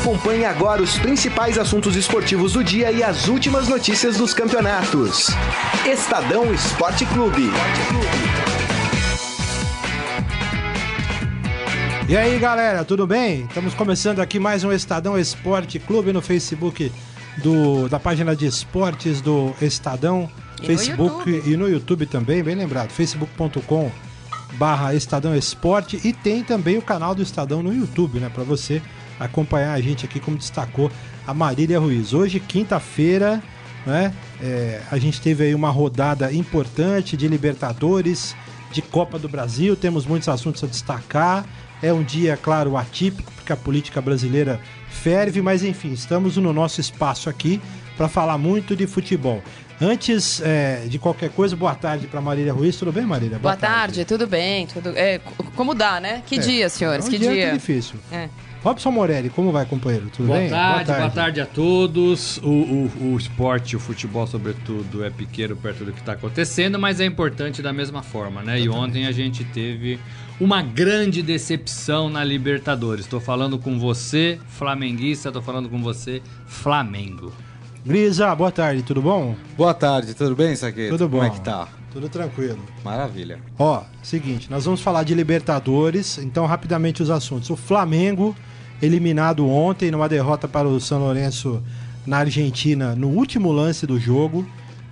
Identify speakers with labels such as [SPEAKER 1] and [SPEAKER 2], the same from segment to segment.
[SPEAKER 1] Acompanhe agora os principais assuntos esportivos do dia e as últimas notícias dos campeonatos. Estadão Esporte Clube.
[SPEAKER 2] E aí, galera, tudo bem? Estamos começando aqui mais um Estadão Esporte Clube no Facebook do, da página de esportes do Estadão,
[SPEAKER 3] E no
[SPEAKER 2] Facebook
[SPEAKER 3] YouTube.
[SPEAKER 2] e no YouTube também, bem lembrado, facebook.com barra Estadão Esporte e tem também o canal do Estadão no YouTube, né, para você acompanhar a gente aqui, como destacou a Marília Ruiz. Hoje, quinta-feira, né, é, a gente teve aí uma rodada importante de Libertadores, de Copa do Brasil, temos muitos assuntos a destacar. É um dia, claro, atípico, porque a política brasileira ferve, mas enfim, estamos no nosso espaço aqui para falar muito de futebol. Antes é, de qualquer coisa, boa tarde para Marília Ruiz. Tudo bem, Marília?
[SPEAKER 3] Boa tarde, tudo bem? Tudo, é, como dá, né? Que
[SPEAKER 2] É,
[SPEAKER 3] dia, senhores?
[SPEAKER 2] é um
[SPEAKER 3] que
[SPEAKER 2] dia
[SPEAKER 3] dia?
[SPEAKER 2] muito difícil.
[SPEAKER 3] É.
[SPEAKER 2] Robson Morelli, como vai, companheiro? Tudo
[SPEAKER 4] Boa
[SPEAKER 2] bem?
[SPEAKER 4] tarde, boa tarde, a todos. O, o, o esporte, o futebol, sobretudo, é pequeno perto do que está acontecendo, mas é importante da mesma forma, né? E ontem a gente teve uma grande decepção na Libertadores. Estou falando com você, flamenguista, estou falando com você, Flamengo.
[SPEAKER 2] Grisa, boa tarde, tudo bom?
[SPEAKER 5] Boa tarde, tudo bem, Saqueto?
[SPEAKER 2] Tudo bom.
[SPEAKER 5] Como é que tá?
[SPEAKER 2] Tudo tranquilo.
[SPEAKER 5] Maravilha.
[SPEAKER 2] Ó, seguinte, nós vamos falar de Libertadores, então rapidamente os assuntos. O Flamengo, eliminado ontem numa derrota para o São Lourenço na Argentina, no último lance do jogo.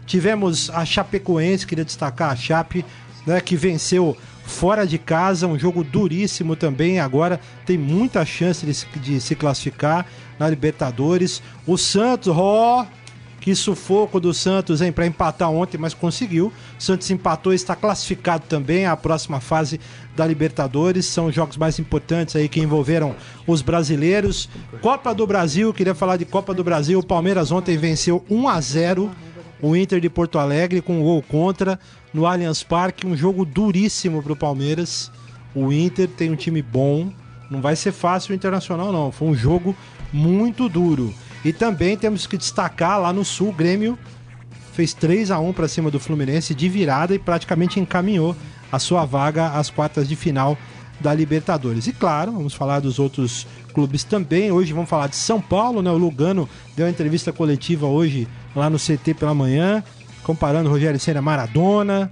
[SPEAKER 2] Tivemos a Chapecoense, queria destacar a Chape, né, que venceu fora de casa, um jogo duríssimo também. Agora tem muita chance de, de se classificar na Libertadores. O Santos, ó, que sufoco do Santos, hein, para empatar ontem, mas conseguiu. Santos empatou está classificado também à próxima fase da Libertadores. São os jogos mais importantes aí que envolveram os brasileiros. Copa do Brasil, queria falar de Copa do Brasil. O Palmeiras ontem venceu 1 a 0 o Inter de Porto Alegre com um gol contra no Allianz Parque, um jogo duríssimo para o Palmeiras. O Inter tem um time bom, não vai ser fácil o Internacional não, foi um jogo muito duro. E também temos que destacar lá no Sul, o Grêmio fez 3 a 1 para cima do Fluminense de virada e praticamente encaminhou a sua vaga às quartas de final da Libertadores. E claro, vamos falar dos outros clubes também. Hoje vamos falar de São Paulo, né? O Lugano deu uma entrevista coletiva hoje lá no CT pela manhã, comparando Rogério Senna Maradona.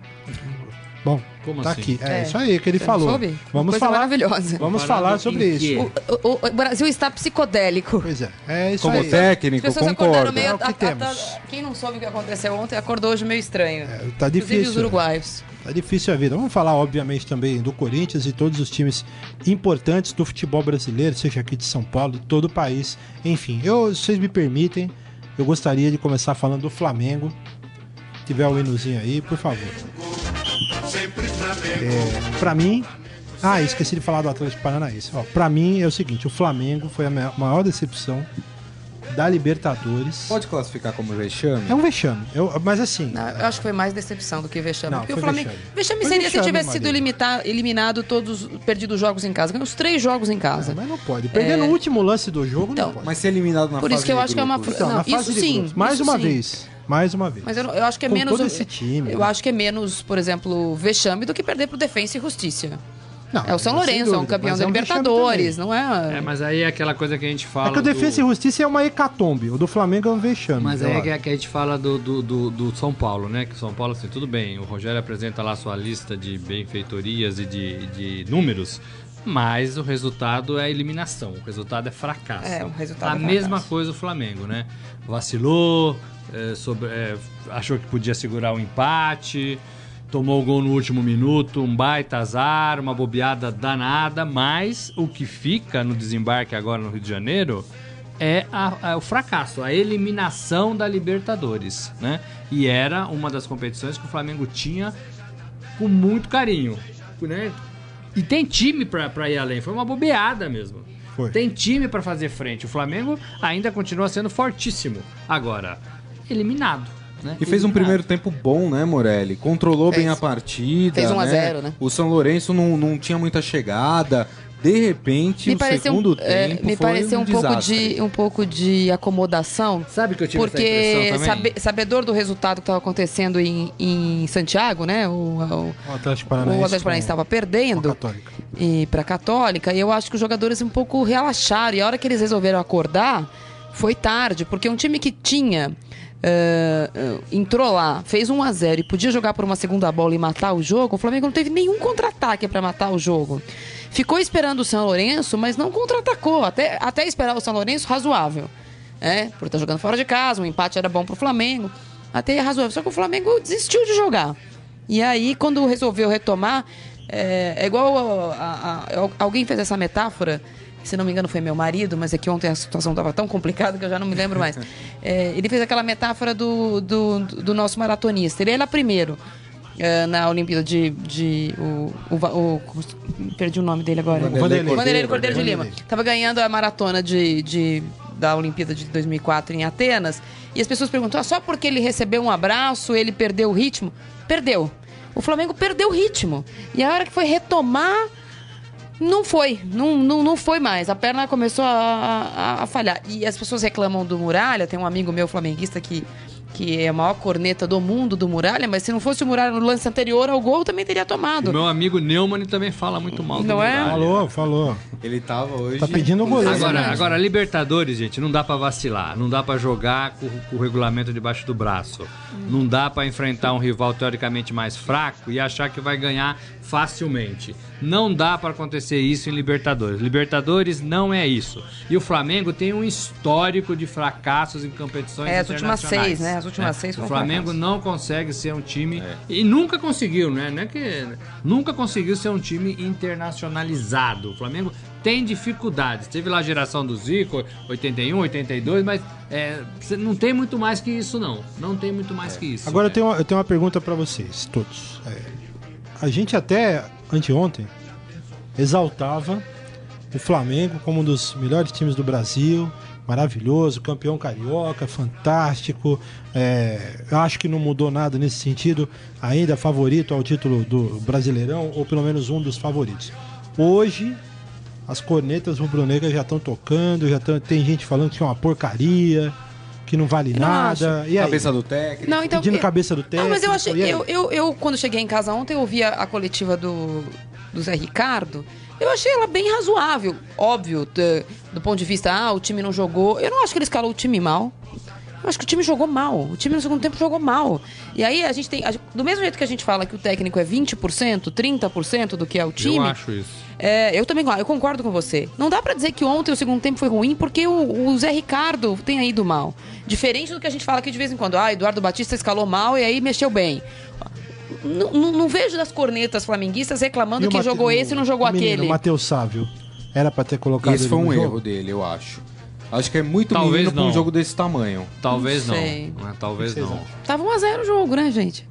[SPEAKER 2] Bom,
[SPEAKER 4] Como
[SPEAKER 2] tá
[SPEAKER 4] assim?
[SPEAKER 2] aqui. É,
[SPEAKER 3] É.
[SPEAKER 2] isso aí que ele falou.
[SPEAKER 3] soube? Uma
[SPEAKER 2] Vamos
[SPEAKER 3] coisa
[SPEAKER 2] falar,
[SPEAKER 3] maravilhosa.
[SPEAKER 2] vamos
[SPEAKER 4] Comparado
[SPEAKER 2] falar sobre isso.
[SPEAKER 3] O, o- o Brasil está psicodélico.
[SPEAKER 2] Pois é, é isso
[SPEAKER 5] Como
[SPEAKER 2] aí.
[SPEAKER 3] As
[SPEAKER 5] técnico,
[SPEAKER 3] pessoas
[SPEAKER 5] concordo.
[SPEAKER 3] meio.
[SPEAKER 2] É o que
[SPEAKER 3] a- a-
[SPEAKER 2] temos.
[SPEAKER 3] a- quem não soube o que aconteceu ontem acordou hoje meio estranho.
[SPEAKER 2] Tá
[SPEAKER 3] Inclusive
[SPEAKER 2] difícil.
[SPEAKER 3] os uruguaios.
[SPEAKER 2] Tá difícil a vida. Vamos falar, obviamente, também do Corinthians e todos os times importantes do futebol brasileiro, seja aqui de São Paulo, de todo o país. Enfim, eu, se vocês me permitem, eu gostaria de começar falando do Flamengo. Se tiver o hinozinho aí, por favor. É, pra mim. Ah, esqueci de falar do Atlético Paranaense. Ó, pra mim é o seguinte: o Flamengo foi a ma- maior decepção da Libertadores.
[SPEAKER 5] Pode classificar como vexame?
[SPEAKER 2] É um vexame. Eu- mas assim.
[SPEAKER 3] Não, eu acho que foi mais decepção do que vexame.
[SPEAKER 2] Não,
[SPEAKER 3] porque
[SPEAKER 2] foi
[SPEAKER 3] o Flamengo.
[SPEAKER 2] vexame.
[SPEAKER 3] Vexame,
[SPEAKER 2] Foi
[SPEAKER 3] seria se
[SPEAKER 2] vexame,
[SPEAKER 3] tivesse sido
[SPEAKER 2] Marília.
[SPEAKER 3] limita- eliminado todos, perdido os jogos em casa. Ganhou os três jogos em casa.
[SPEAKER 2] Mas não pode. Perder no último lance do jogo
[SPEAKER 3] Então,
[SPEAKER 2] não pode.
[SPEAKER 5] Mas ser eliminado na
[SPEAKER 3] Por
[SPEAKER 5] fase
[SPEAKER 3] isso que eu acho que é uma
[SPEAKER 5] grupos.
[SPEAKER 2] Então,
[SPEAKER 3] não,
[SPEAKER 2] na fase
[SPEAKER 3] isso
[SPEAKER 2] de
[SPEAKER 3] sim,
[SPEAKER 2] grupos. Mais
[SPEAKER 3] isso
[SPEAKER 2] uma
[SPEAKER 3] sim.
[SPEAKER 2] vez. Mais uma vez.
[SPEAKER 3] Mas eu, eu acho que é
[SPEAKER 2] Com
[SPEAKER 3] menos.
[SPEAKER 2] todo esse time,
[SPEAKER 3] Eu
[SPEAKER 2] né?
[SPEAKER 3] acho que é menos, por exemplo, vexame do que perder pro Defensa e Justiça.
[SPEAKER 2] Não,
[SPEAKER 3] É o São Lourenço, é um
[SPEAKER 2] dúvida,
[SPEAKER 3] campeão da
[SPEAKER 2] é um
[SPEAKER 3] Libertadores, não é?
[SPEAKER 4] É, mas aí é aquela coisa que a gente fala.
[SPEAKER 2] É que o Defesa
[SPEAKER 4] do...
[SPEAKER 2] e Justiça é uma hecatombe. O do Flamengo é um vexame.
[SPEAKER 4] Mas aí é que- que a gente fala do, do, do, do São Paulo, né? Que o São Paulo, assim, tudo bem, o Rogério apresenta lá sua lista de benfeitorias e de, de números, mas o resultado é eliminação, o resultado é fracasso.
[SPEAKER 3] É, o resultado
[SPEAKER 4] A
[SPEAKER 3] é
[SPEAKER 4] mesma coisa o Flamengo, né? Vacilou, é, sobre- é, achou que podia segurar o empate, tomou o gol no último minuto, um baita azar, uma bobeada danada, mas o que fica no desembarque agora no Rio de Janeiro é a- a- o fracasso, a eliminação da Libertadores, né? E era uma das competições que o Flamengo tinha com muito carinho, né? E tem time pra, pra ir além, foi uma bobeada mesmo.
[SPEAKER 2] Foi.
[SPEAKER 4] Tem time pra fazer frente. O Flamengo ainda continua sendo fortíssimo. Agora, eliminado. Né?
[SPEAKER 5] E fez um primeiro tempo bom, né, Morelli? Controlou
[SPEAKER 3] Fez.
[SPEAKER 5] bem a partida.
[SPEAKER 3] Fez 1 a 0, né?
[SPEAKER 5] O São Lourenço não, não tinha muita chegada. De repente,
[SPEAKER 3] Me
[SPEAKER 5] o segundo
[SPEAKER 3] um, é,
[SPEAKER 5] tempo
[SPEAKER 3] me
[SPEAKER 5] foi
[SPEAKER 3] pareceu
[SPEAKER 5] um,
[SPEAKER 3] um, pouco de um pouco de acomodação.
[SPEAKER 4] Sabe que eu tive essa
[SPEAKER 3] Porque
[SPEAKER 4] impressão também?
[SPEAKER 3] sabe- sabedor do resultado que estava acontecendo em, em Santiago, né? O, o,
[SPEAKER 2] O Atlético Paranaense.
[SPEAKER 3] Estava perdendo e para Católica, e eu acho que os jogadores um pouco relaxaram. E a hora que eles resolveram acordar, foi tarde, porque um time que tinha. eh, entrou lá, fez 1 a 0 e podia jogar por uma segunda bola e matar o jogo, o Flamengo não teve nenhum contra-ataque para matar o jogo. Ficou esperando o São Lourenço, mas não contra-atacou. Até, até esperar o São Lourenço, razoável. É, por estar jogando fora de casa, um empate era bom pro Flamengo. Até é razoável. Só que o Flamengo desistiu de jogar. E aí, quando resolveu retomar, é, é igual a- a- a- alguém fez essa metáfora. Se não me engano, foi meu marido, mas é que ontem a situação estava tão complicada que eu já não me lembro mais. É, ele fez aquela metáfora do, do, do nosso maratonista. Ele era primeiro é, na Olimpíada de. de o, o, o- perdi o nome dele agora.
[SPEAKER 5] Vanderlei
[SPEAKER 3] Cordeiro de. Lima. Tava ganhando a maratona de, de- da Olimpíada de 2004 em Atenas. E as pessoas perguntam: ah, só porque ele recebeu um abraço, ele perdeu o ritmo? Perdeu. O Flamengo perdeu o ritmo. E a hora que foi retomar, não foi. Não, não, não foi mais. A perna começou a, a- a falhar. E as pessoas reclamam do Muralha. Tem um amigo meu flamenguista que. Que é a maior corneta do mundo do Muralha, mas se não fosse o Muralha no lance anterior ao gol, também teria tomado.
[SPEAKER 4] O meu amigo Neumann também fala muito mal do
[SPEAKER 3] Não é?
[SPEAKER 4] Muralha.
[SPEAKER 2] Falou, falou.
[SPEAKER 5] Ele tava hoje.
[SPEAKER 2] Tá pedindo o goleiro.
[SPEAKER 4] Agora, agora, Libertadores, gente, não dá pra vacilar. Não dá pra jogar com, com o regulamento debaixo do braço. Não dá pra enfrentar um rival teoricamente mais fraco e achar que vai ganhar facilmente. Não dá pra acontecer isso em Libertadores. Libertadores não é isso. E o Flamengo tem um histórico de fracassos em competições
[SPEAKER 3] É, as últimas
[SPEAKER 4] internacionais.
[SPEAKER 3] seis, né? As últimas
[SPEAKER 4] É.
[SPEAKER 3] seis
[SPEAKER 4] O Flamengo
[SPEAKER 3] fracassos.
[SPEAKER 4] não consegue ser um time e nunca conseguiu, né? Não é que nunca conseguiu ser um time internacionalizado. O Flamengo tem dificuldades. Teve lá a geração do Zico, 81, 82, mas é, não tem muito mais que isso não. Não tem muito mais que isso.
[SPEAKER 2] Agora eu
[SPEAKER 4] né?
[SPEAKER 2] tenho, uma, eu tenho uma pergunta pra vocês, todos. É, a gente até anteontem exaltava o Flamengo como um dos melhores times do Brasil, maravilhoso, campeão carioca, fantástico. É, acho que não mudou nada nesse sentido, ainda favorito ao título do Brasileirão, ou pelo menos um dos favoritos. Hoje, as cornetas rubro-negras já estão tocando, já tão- tem gente falando que é uma porcaria, que não vale
[SPEAKER 3] não
[SPEAKER 2] nada. E aí?
[SPEAKER 5] Cabeça do técnico.
[SPEAKER 3] Não, então,
[SPEAKER 2] Pedindo
[SPEAKER 3] eu-
[SPEAKER 2] cabeça do
[SPEAKER 3] Não, mas eu
[SPEAKER 2] técnico,
[SPEAKER 3] achei. Eu, eu, eu, quando cheguei em casa ontem, eu ouvi a, a coletiva do, do Zé Ricardo. Eu achei ela bem razoável. Óbvio, t- do ponto de vista, ah, o time não jogou. Eu não acho que ele escalou o time mal. Eu acho que o time jogou mal. O time no segundo tempo jogou mal. E aí a gente tem. a do mesmo jeito que a gente fala que o técnico é 20%, 30% do que é o time.
[SPEAKER 4] Eu acho isso.
[SPEAKER 3] É, eu também eu concordo com você. Não dá pra dizer que ontem o segundo tempo foi ruim porque o, o Zé Ricardo tem ido mal. Diferente do que a gente fala aqui de vez em quando. Ah, Eduardo Batista escalou mal e aí mexeu bem. Não, não- não vejo das cornetas flamenguistas reclamando que
[SPEAKER 2] Mate-
[SPEAKER 3] jogou esse e não jogou
[SPEAKER 2] o menino,
[SPEAKER 3] aquele.
[SPEAKER 2] O Matheus Sávio. Era pra ter colocado
[SPEAKER 5] Esse
[SPEAKER 2] ele
[SPEAKER 5] foi
[SPEAKER 2] no
[SPEAKER 5] um
[SPEAKER 2] jogo?
[SPEAKER 5] erro dele, eu acho. Acho que é muito
[SPEAKER 4] Talvez
[SPEAKER 5] menino pra um
[SPEAKER 4] não.
[SPEAKER 5] jogo desse tamanho.
[SPEAKER 4] Talvez
[SPEAKER 3] Não
[SPEAKER 4] não.
[SPEAKER 3] sei.
[SPEAKER 4] né? Talvez
[SPEAKER 2] vocês
[SPEAKER 4] não.
[SPEAKER 3] Tava 1x0 o jogo, né, gente?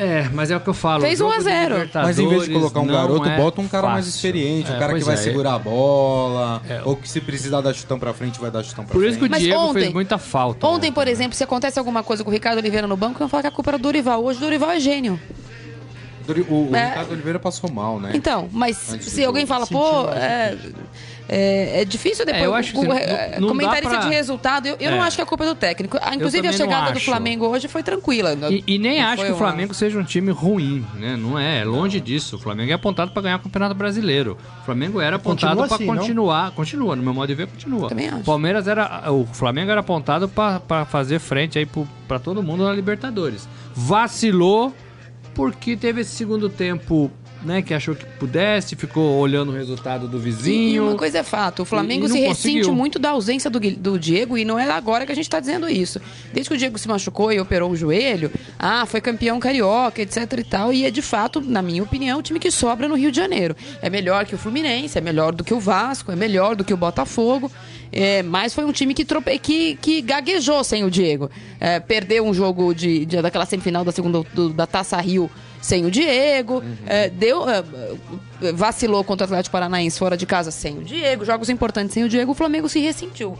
[SPEAKER 4] É, mas é o que eu falo.
[SPEAKER 3] Fez
[SPEAKER 4] o jogo
[SPEAKER 3] 1 a 0.
[SPEAKER 4] de
[SPEAKER 5] Mas em vez de colocar um
[SPEAKER 4] não
[SPEAKER 5] garoto,
[SPEAKER 4] é
[SPEAKER 5] bota um cara mais
[SPEAKER 4] fácil.
[SPEAKER 5] experiente,
[SPEAKER 4] É,
[SPEAKER 5] um cara que
[SPEAKER 4] pois
[SPEAKER 5] vai
[SPEAKER 4] é.
[SPEAKER 5] segurar a bola,
[SPEAKER 4] É.
[SPEAKER 5] ou que se precisar dar chutão pra frente, vai dar chutão pra
[SPEAKER 4] Por isso que o
[SPEAKER 5] frente.
[SPEAKER 3] Mas
[SPEAKER 4] Diego
[SPEAKER 3] ontem-
[SPEAKER 4] fez muita falta.
[SPEAKER 3] Ontem, por
[SPEAKER 4] né?
[SPEAKER 3] exemplo, se acontece alguma coisa com o Ricardo Oliveira no banco, eu vou falar que a culpa era do Dorival. Hoje o Dorival é gênio.
[SPEAKER 5] O, o
[SPEAKER 3] É.
[SPEAKER 5] Ricardo Oliveira passou mal, né?
[SPEAKER 3] Então, mas
[SPEAKER 5] Antes
[SPEAKER 3] se alguém
[SPEAKER 5] jogo.
[SPEAKER 3] fala, pô, é, é, é difícil depois.
[SPEAKER 4] É, eu acho que
[SPEAKER 3] o- é,
[SPEAKER 4] não- não
[SPEAKER 3] comentarista
[SPEAKER 4] pra-
[SPEAKER 3] de resultado, eu, eu não
[SPEAKER 4] É.
[SPEAKER 3] acho que a culpa é do técnico. Ah, Inclusive, a
[SPEAKER 4] não
[SPEAKER 3] chegada do. Flamengo hoje foi tranquila.
[SPEAKER 4] E, e nem
[SPEAKER 3] Não
[SPEAKER 4] acho que o Flamengo seja um time ruim, né? Não é, é longe disso. O Flamengo é apontado para ganhar o Campeonato Brasileiro. O Flamengo era apontado para
[SPEAKER 2] assim, não?
[SPEAKER 4] continuar, continua, no meu modo de ver, continua.
[SPEAKER 3] Também acho.
[SPEAKER 4] O Palmeiras era, o Flamengo era apontado para fazer frente aí para todo mundo na Libertadores. Vacilou porque teve esse segundo tempo, né, que achou que pudesse, ficou olhando o resultado do vizinho.
[SPEAKER 3] e uma coisa é fato, o Flamengo
[SPEAKER 4] E- e
[SPEAKER 3] se ressente
[SPEAKER 4] conseguiu.
[SPEAKER 3] muito da ausência do, do Diego e não é agora que a gente está dizendo isso. Desde que o Diego se machucou e operou o joelho, ah, foi campeão carioca, etc e tal, e é de fato, na minha opinião, o time que sobra no Rio de Janeiro. É melhor que o Fluminense, é melhor do que o Vasco, é melhor do que o Botafogo, é, mas foi um time que, trope... que, que gaguejou sem o Diego. É, perdeu um jogo de, de- daquela semifinal da segunda do- da Taça Rio sem o Diego, é, deu, é, vacilou contra o Atlético Paranaense fora de casa sem o Diego, jogos importantes sem o Diego, o Flamengo se ressentiu.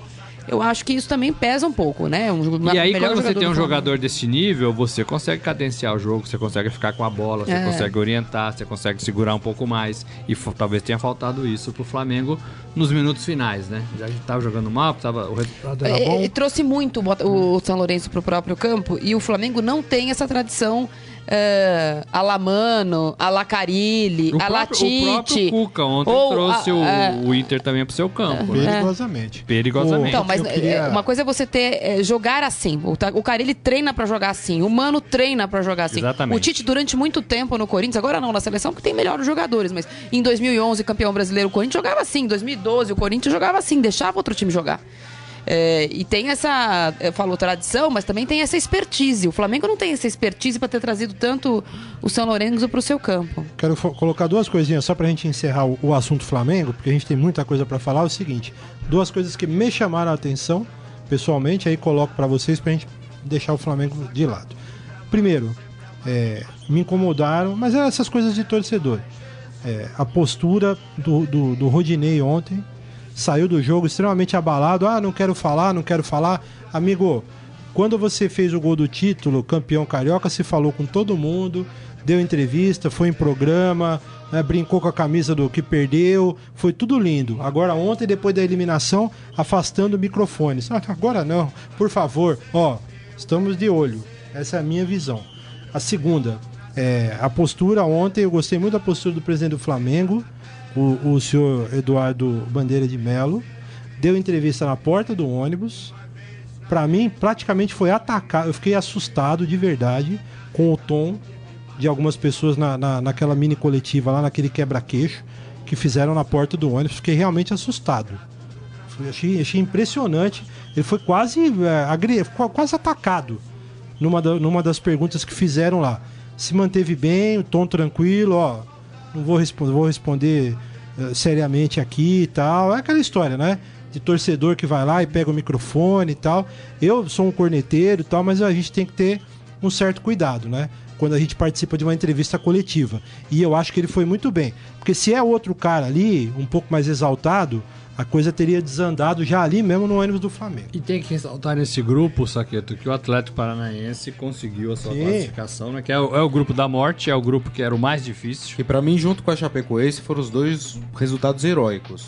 [SPEAKER 3] Eu acho que isso também pesa um pouco, né? Um,
[SPEAKER 4] E aí, quando você tem um jogador desse nível, você consegue cadenciar o jogo, você consegue ficar com a bola, você
[SPEAKER 3] É.
[SPEAKER 4] consegue orientar, você consegue segurar um pouco mais. E talvez tenha faltado isso pro Flamengo nos minutos finais, né? Já a gente tava jogando mal, tava, o resultado era
[SPEAKER 3] É,
[SPEAKER 4] bom.
[SPEAKER 3] é, trouxe muito o o São Lourenço pro próprio campo e o Flamengo não tem essa tradição é, a la Mano, a la Carilli,
[SPEAKER 4] O
[SPEAKER 3] a la
[SPEAKER 4] próprio, o próprio. Cuca ontem
[SPEAKER 3] Ou
[SPEAKER 4] trouxe
[SPEAKER 3] a-
[SPEAKER 4] o,
[SPEAKER 3] é.
[SPEAKER 4] o Inter também pro seu campo, né?
[SPEAKER 2] Perigosamente.
[SPEAKER 4] Perigosamente.
[SPEAKER 3] Então, mas
[SPEAKER 2] Eu queria-
[SPEAKER 3] é, uma coisa é você ter é, jogar assim. O, o Carilli treina pra jogar assim. O Mano treina pra jogar assim.
[SPEAKER 4] Exatamente.
[SPEAKER 3] O Tite durante muito tempo no Corinthians, agora não na seleção, porque tem melhores jogadores, mas em 2011, campeão brasileiro, o Corinthians jogava assim. Em 2012, o Corinthians jogava assim, deixava outro time jogar. É, e tem essa, eu falo tradição, mas também tem essa expertise. O Flamengo não tem essa expertise pra ter trazido tanto o São Lourenço pro seu campo.
[SPEAKER 2] Quero colocar duas coisinhas só pra gente encerrar o, o assunto Flamengo, porque a gente tem muita coisa pra falar. É o seguinte: duas coisas que me chamaram a atenção, pessoalmente, aí coloco pra vocês pra gente deixar o Flamengo de lado. Primeiro, é, me incomodaram, mas é essas coisas de torcedor. É, a postura do, do, do Rodinei ontem saiu do jogo extremamente abalado. Ah, não quero falar, não quero falar. Amigo, quando você fez o gol do título, campeão carioca, você falou com todo mundo, deu entrevista, foi em programa, né, brincou com a camisa do que perdeu, foi tudo lindo. Agora ontem, depois da eliminação, afastando microfones. Ah, agora não, por favor, ó, estamos de olho. Essa é a minha visão. A segunda, é, a postura ontem, eu gostei muito da postura do presidente do Flamengo, o, o senhor Eduardo Bandeira de Melo, deu entrevista na porta do ônibus. Pra mim, praticamente foi atacado. Eu fiquei assustado de verdade com o tom de algumas pessoas na, na, naquela mini coletiva lá, naquele quebra-queixo que fizeram na porta do ônibus. Fiquei realmente assustado. Fui- Achei, achei impressionante. Ele foi quase, é, qua- quase atacado numa, da- numa das perguntas que fizeram lá. Se manteve bem, o tom tranquilo, ó. Não vou, responder vou responder eh, seriamente aqui e tal. É aquela história, né? De torcedor que vai lá e pega o microfone e tal. Eu sou um corneteiro e tal, mas a gente tem que ter um certo cuidado, né? Quando a gente participa de uma entrevista coletiva. E eu acho que ele foi muito bem. Porque se é outro cara ali, um pouco mais exaltado, a coisa teria desandado já ali mesmo no ônibus do Flamengo.
[SPEAKER 4] E tem que ressaltar nesse grupo, Saqueto, que o Atlético Paranaense conseguiu a sua
[SPEAKER 2] Sim.
[SPEAKER 4] classificação, né? Que é o, é o grupo da morte, é o grupo que era o mais difícil.
[SPEAKER 5] Que pra mim, junto com a Chapecoense, foram os dois resultados heróicos.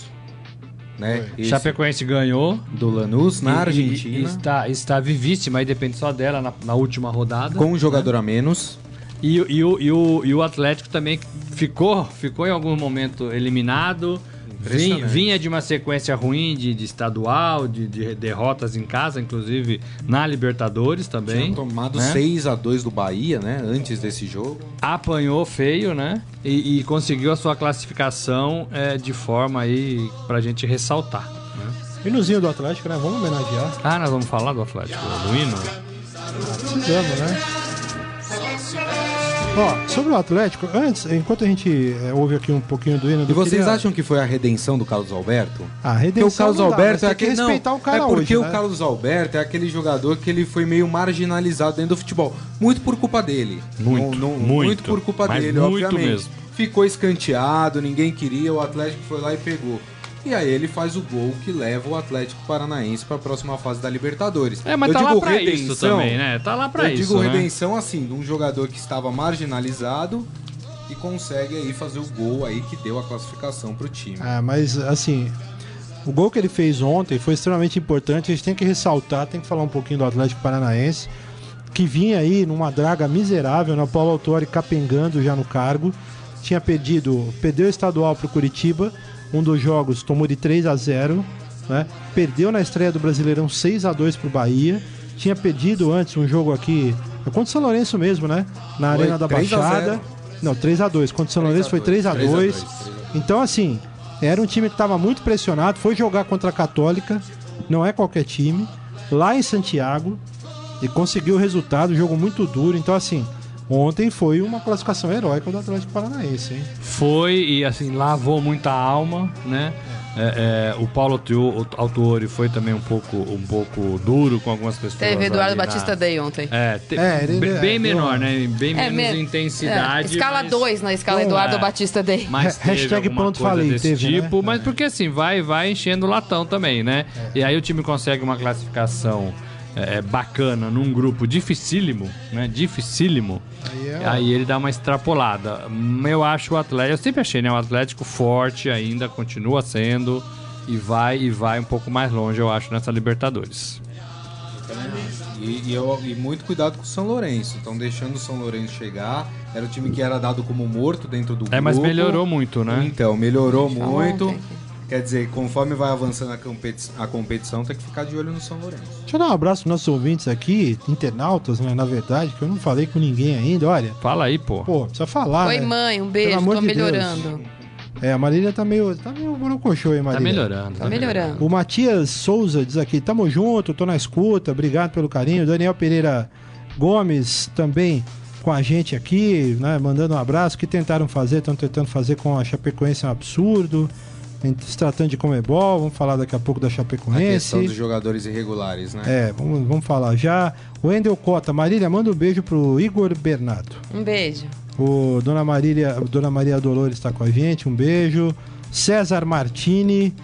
[SPEAKER 5] Né? Esse
[SPEAKER 4] Chapecoense ganhou.
[SPEAKER 5] do Lanús na
[SPEAKER 4] e- e-
[SPEAKER 5] Argentina,
[SPEAKER 4] e está, está vivíssima, aí depende só dela na, na última rodada.
[SPEAKER 5] com um jogador a menos.
[SPEAKER 4] E, o- e, o, e, o, e o Atlético também ficou, ficou em algum momento eliminado. Vinha, de uma sequência ruim de, de estadual, de, de derrotas em casa, inclusive na Libertadores também.
[SPEAKER 5] Tinha tomado
[SPEAKER 4] né?
[SPEAKER 5] 6 a 2 do Bahia, né? Antes desse jogo.
[SPEAKER 4] apanhou feio, né? E, e conseguiu a sua classificação é, de forma aí pra gente ressaltar. Né?
[SPEAKER 2] Hinuzinho do Atlético, né? Vamos homenagear.
[SPEAKER 4] Ah, nós vamos falar do Atlético, do hino.
[SPEAKER 2] Precisamos, né? Ó, sobre o Atlético, antes, enquanto a gente é, ouve aqui um pouquinho do hino
[SPEAKER 5] E
[SPEAKER 2] do
[SPEAKER 5] vocês
[SPEAKER 2] queria-
[SPEAKER 5] acham que foi a redenção do Carlos Alberto?
[SPEAKER 2] A
[SPEAKER 5] Porque
[SPEAKER 2] redenção
[SPEAKER 5] o Carlos
[SPEAKER 2] não dá,
[SPEAKER 5] Alberto é
[SPEAKER 2] tem que
[SPEAKER 5] aquele. Não,
[SPEAKER 2] respeitar o cara
[SPEAKER 5] é porque
[SPEAKER 2] hoje,
[SPEAKER 5] o
[SPEAKER 2] né?
[SPEAKER 5] Carlos Alberto é aquele jogador que ele foi meio marginalizado dentro do futebol. Muito por culpa dele.
[SPEAKER 4] Muito,
[SPEAKER 5] Não- não-
[SPEAKER 4] muito.
[SPEAKER 5] por culpa
[SPEAKER 4] Mas
[SPEAKER 5] dele,
[SPEAKER 4] muito
[SPEAKER 5] obviamente.
[SPEAKER 4] mesmo.
[SPEAKER 5] Ficou escanteado, ninguém queria, o Atlético foi lá e pegou. E aí ele faz o gol que leva o Atlético Paranaense para a próxima fase da Libertadores.
[SPEAKER 4] É, mas
[SPEAKER 5] Eu
[SPEAKER 4] tá lá
[SPEAKER 5] digo
[SPEAKER 4] pra isso
[SPEAKER 5] redenção-
[SPEAKER 4] também, né? Tá lá pra
[SPEAKER 5] eu
[SPEAKER 4] isso,
[SPEAKER 5] digo
[SPEAKER 4] né?
[SPEAKER 5] redenção assim, de um jogador que estava marginalizado e consegue aí fazer o gol aí que deu a classificação pro time.
[SPEAKER 2] Ah, mas assim, o gol que ele fez ontem foi extremamente importante. A gente tem que ressaltar, tem que falar um pouquinho do Atlético Paranaense, que vinha aí numa draga miserável, na Paulo Autori capengando já no cargo. Tinha pedido, perdeu o estadual pro Curitiba, um dos jogos tomou de 3 a 0, né? Perdeu na estreia do Brasileirão 6 a 2 pro Bahia. Tinha pedido antes um jogo aqui, é contra o São Lourenço mesmo, né? Na
[SPEAKER 5] Foi
[SPEAKER 2] Arena da
[SPEAKER 5] 3 a 0.
[SPEAKER 2] Baixada. Não, 3 a 2 Contra o São
[SPEAKER 5] 3 a
[SPEAKER 2] Lourenço foi 3 a
[SPEAKER 5] 3 a
[SPEAKER 2] 2
[SPEAKER 5] 2.
[SPEAKER 2] Então, assim, era um time que estava muito pressionado, foi jogar contra a Católica, não é qualquer time, lá em Santiago, e conseguiu o resultado, jogo muito duro. Então, assim, ontem foi uma classificação heróica do Atlético Paranaense, hein?
[SPEAKER 4] Foi e assim, lavou muita alma, né? É, é, o Paulo Autuori foi também um pouco, um pouco duro com algumas pessoas.
[SPEAKER 3] Teve Eduardo
[SPEAKER 4] na-
[SPEAKER 3] Batista Day ontem.
[SPEAKER 4] É, te-
[SPEAKER 2] É, ele-
[SPEAKER 4] bem, bem
[SPEAKER 2] é,
[SPEAKER 4] menor, né? Bem
[SPEAKER 3] É,
[SPEAKER 4] menos
[SPEAKER 3] me-
[SPEAKER 4] intensidade.
[SPEAKER 3] é, escala
[SPEAKER 4] mas-
[SPEAKER 3] 2 na escala Eduardo
[SPEAKER 4] é.
[SPEAKER 3] Batista Day.
[SPEAKER 4] Mas
[SPEAKER 2] hashtag pronto falei,
[SPEAKER 4] desse
[SPEAKER 2] teve, né?
[SPEAKER 4] tipo, mas
[SPEAKER 2] É.
[SPEAKER 4] porque assim, vai, vai enchendo o latão também, né? E aí o time consegue uma classificação é, é, bacana num grupo dificílimo, né? Dificílimo.
[SPEAKER 2] Aí é-
[SPEAKER 4] Aí ele dá uma extrapolada. Eu acho o Atlético, eu sempre achei, né? O Atlético forte ainda, continua sendo. E vai e vai um pouco mais longe, eu acho, nessa Libertadores.
[SPEAKER 5] E, e eu- e muito cuidado com o São Lourenço. Então, deixando o São Lourenço chegar, era o time que era dado como morto dentro do grupo.
[SPEAKER 4] É, mas melhorou muito, né?
[SPEAKER 5] Então, melhorou
[SPEAKER 3] Ontem.
[SPEAKER 5] Quer dizer, conforme vai avançando a, competi- a competição, tem que ficar de olho no São Lourenço.
[SPEAKER 2] Deixa eu dar um abraço pros nossos ouvintes aqui, internautas, né? Na verdade, que eu não falei com ninguém ainda. Olha,
[SPEAKER 4] Fala aí, pô.
[SPEAKER 2] pô, precisa falar.
[SPEAKER 3] Oi,
[SPEAKER 2] né?
[SPEAKER 3] mãe, um beijo,
[SPEAKER 2] Pelo amor
[SPEAKER 3] tô
[SPEAKER 2] de Deus.
[SPEAKER 3] melhorando.
[SPEAKER 2] É, a Marília tá meio. Tá meio borocochô aí,
[SPEAKER 4] Tá
[SPEAKER 2] Marília.
[SPEAKER 4] melhorando.
[SPEAKER 3] Tá melhorando.
[SPEAKER 2] O Matias Souza diz aqui: tamo junto, tô na escuta, obrigado pelo carinho. Daniel Pereira Gomes também com a gente aqui, né? Mandando um abraço. O que tentaram fazer, estão tentando fazer com a Chapecoense é um absurdo. Se tratando de Comebol, vamos falar daqui a pouco da
[SPEAKER 5] A questão
[SPEAKER 2] Chapecoense.
[SPEAKER 5] dos jogadores irregulares, né?
[SPEAKER 2] É, vamos, vamos falar já. O Wendel Cota, Marília, manda um beijo pro Igor Bernardo.
[SPEAKER 3] Um beijo.
[SPEAKER 2] O Dona Marília, Dona Maria Dolores está com a gente, um beijo. César Martini,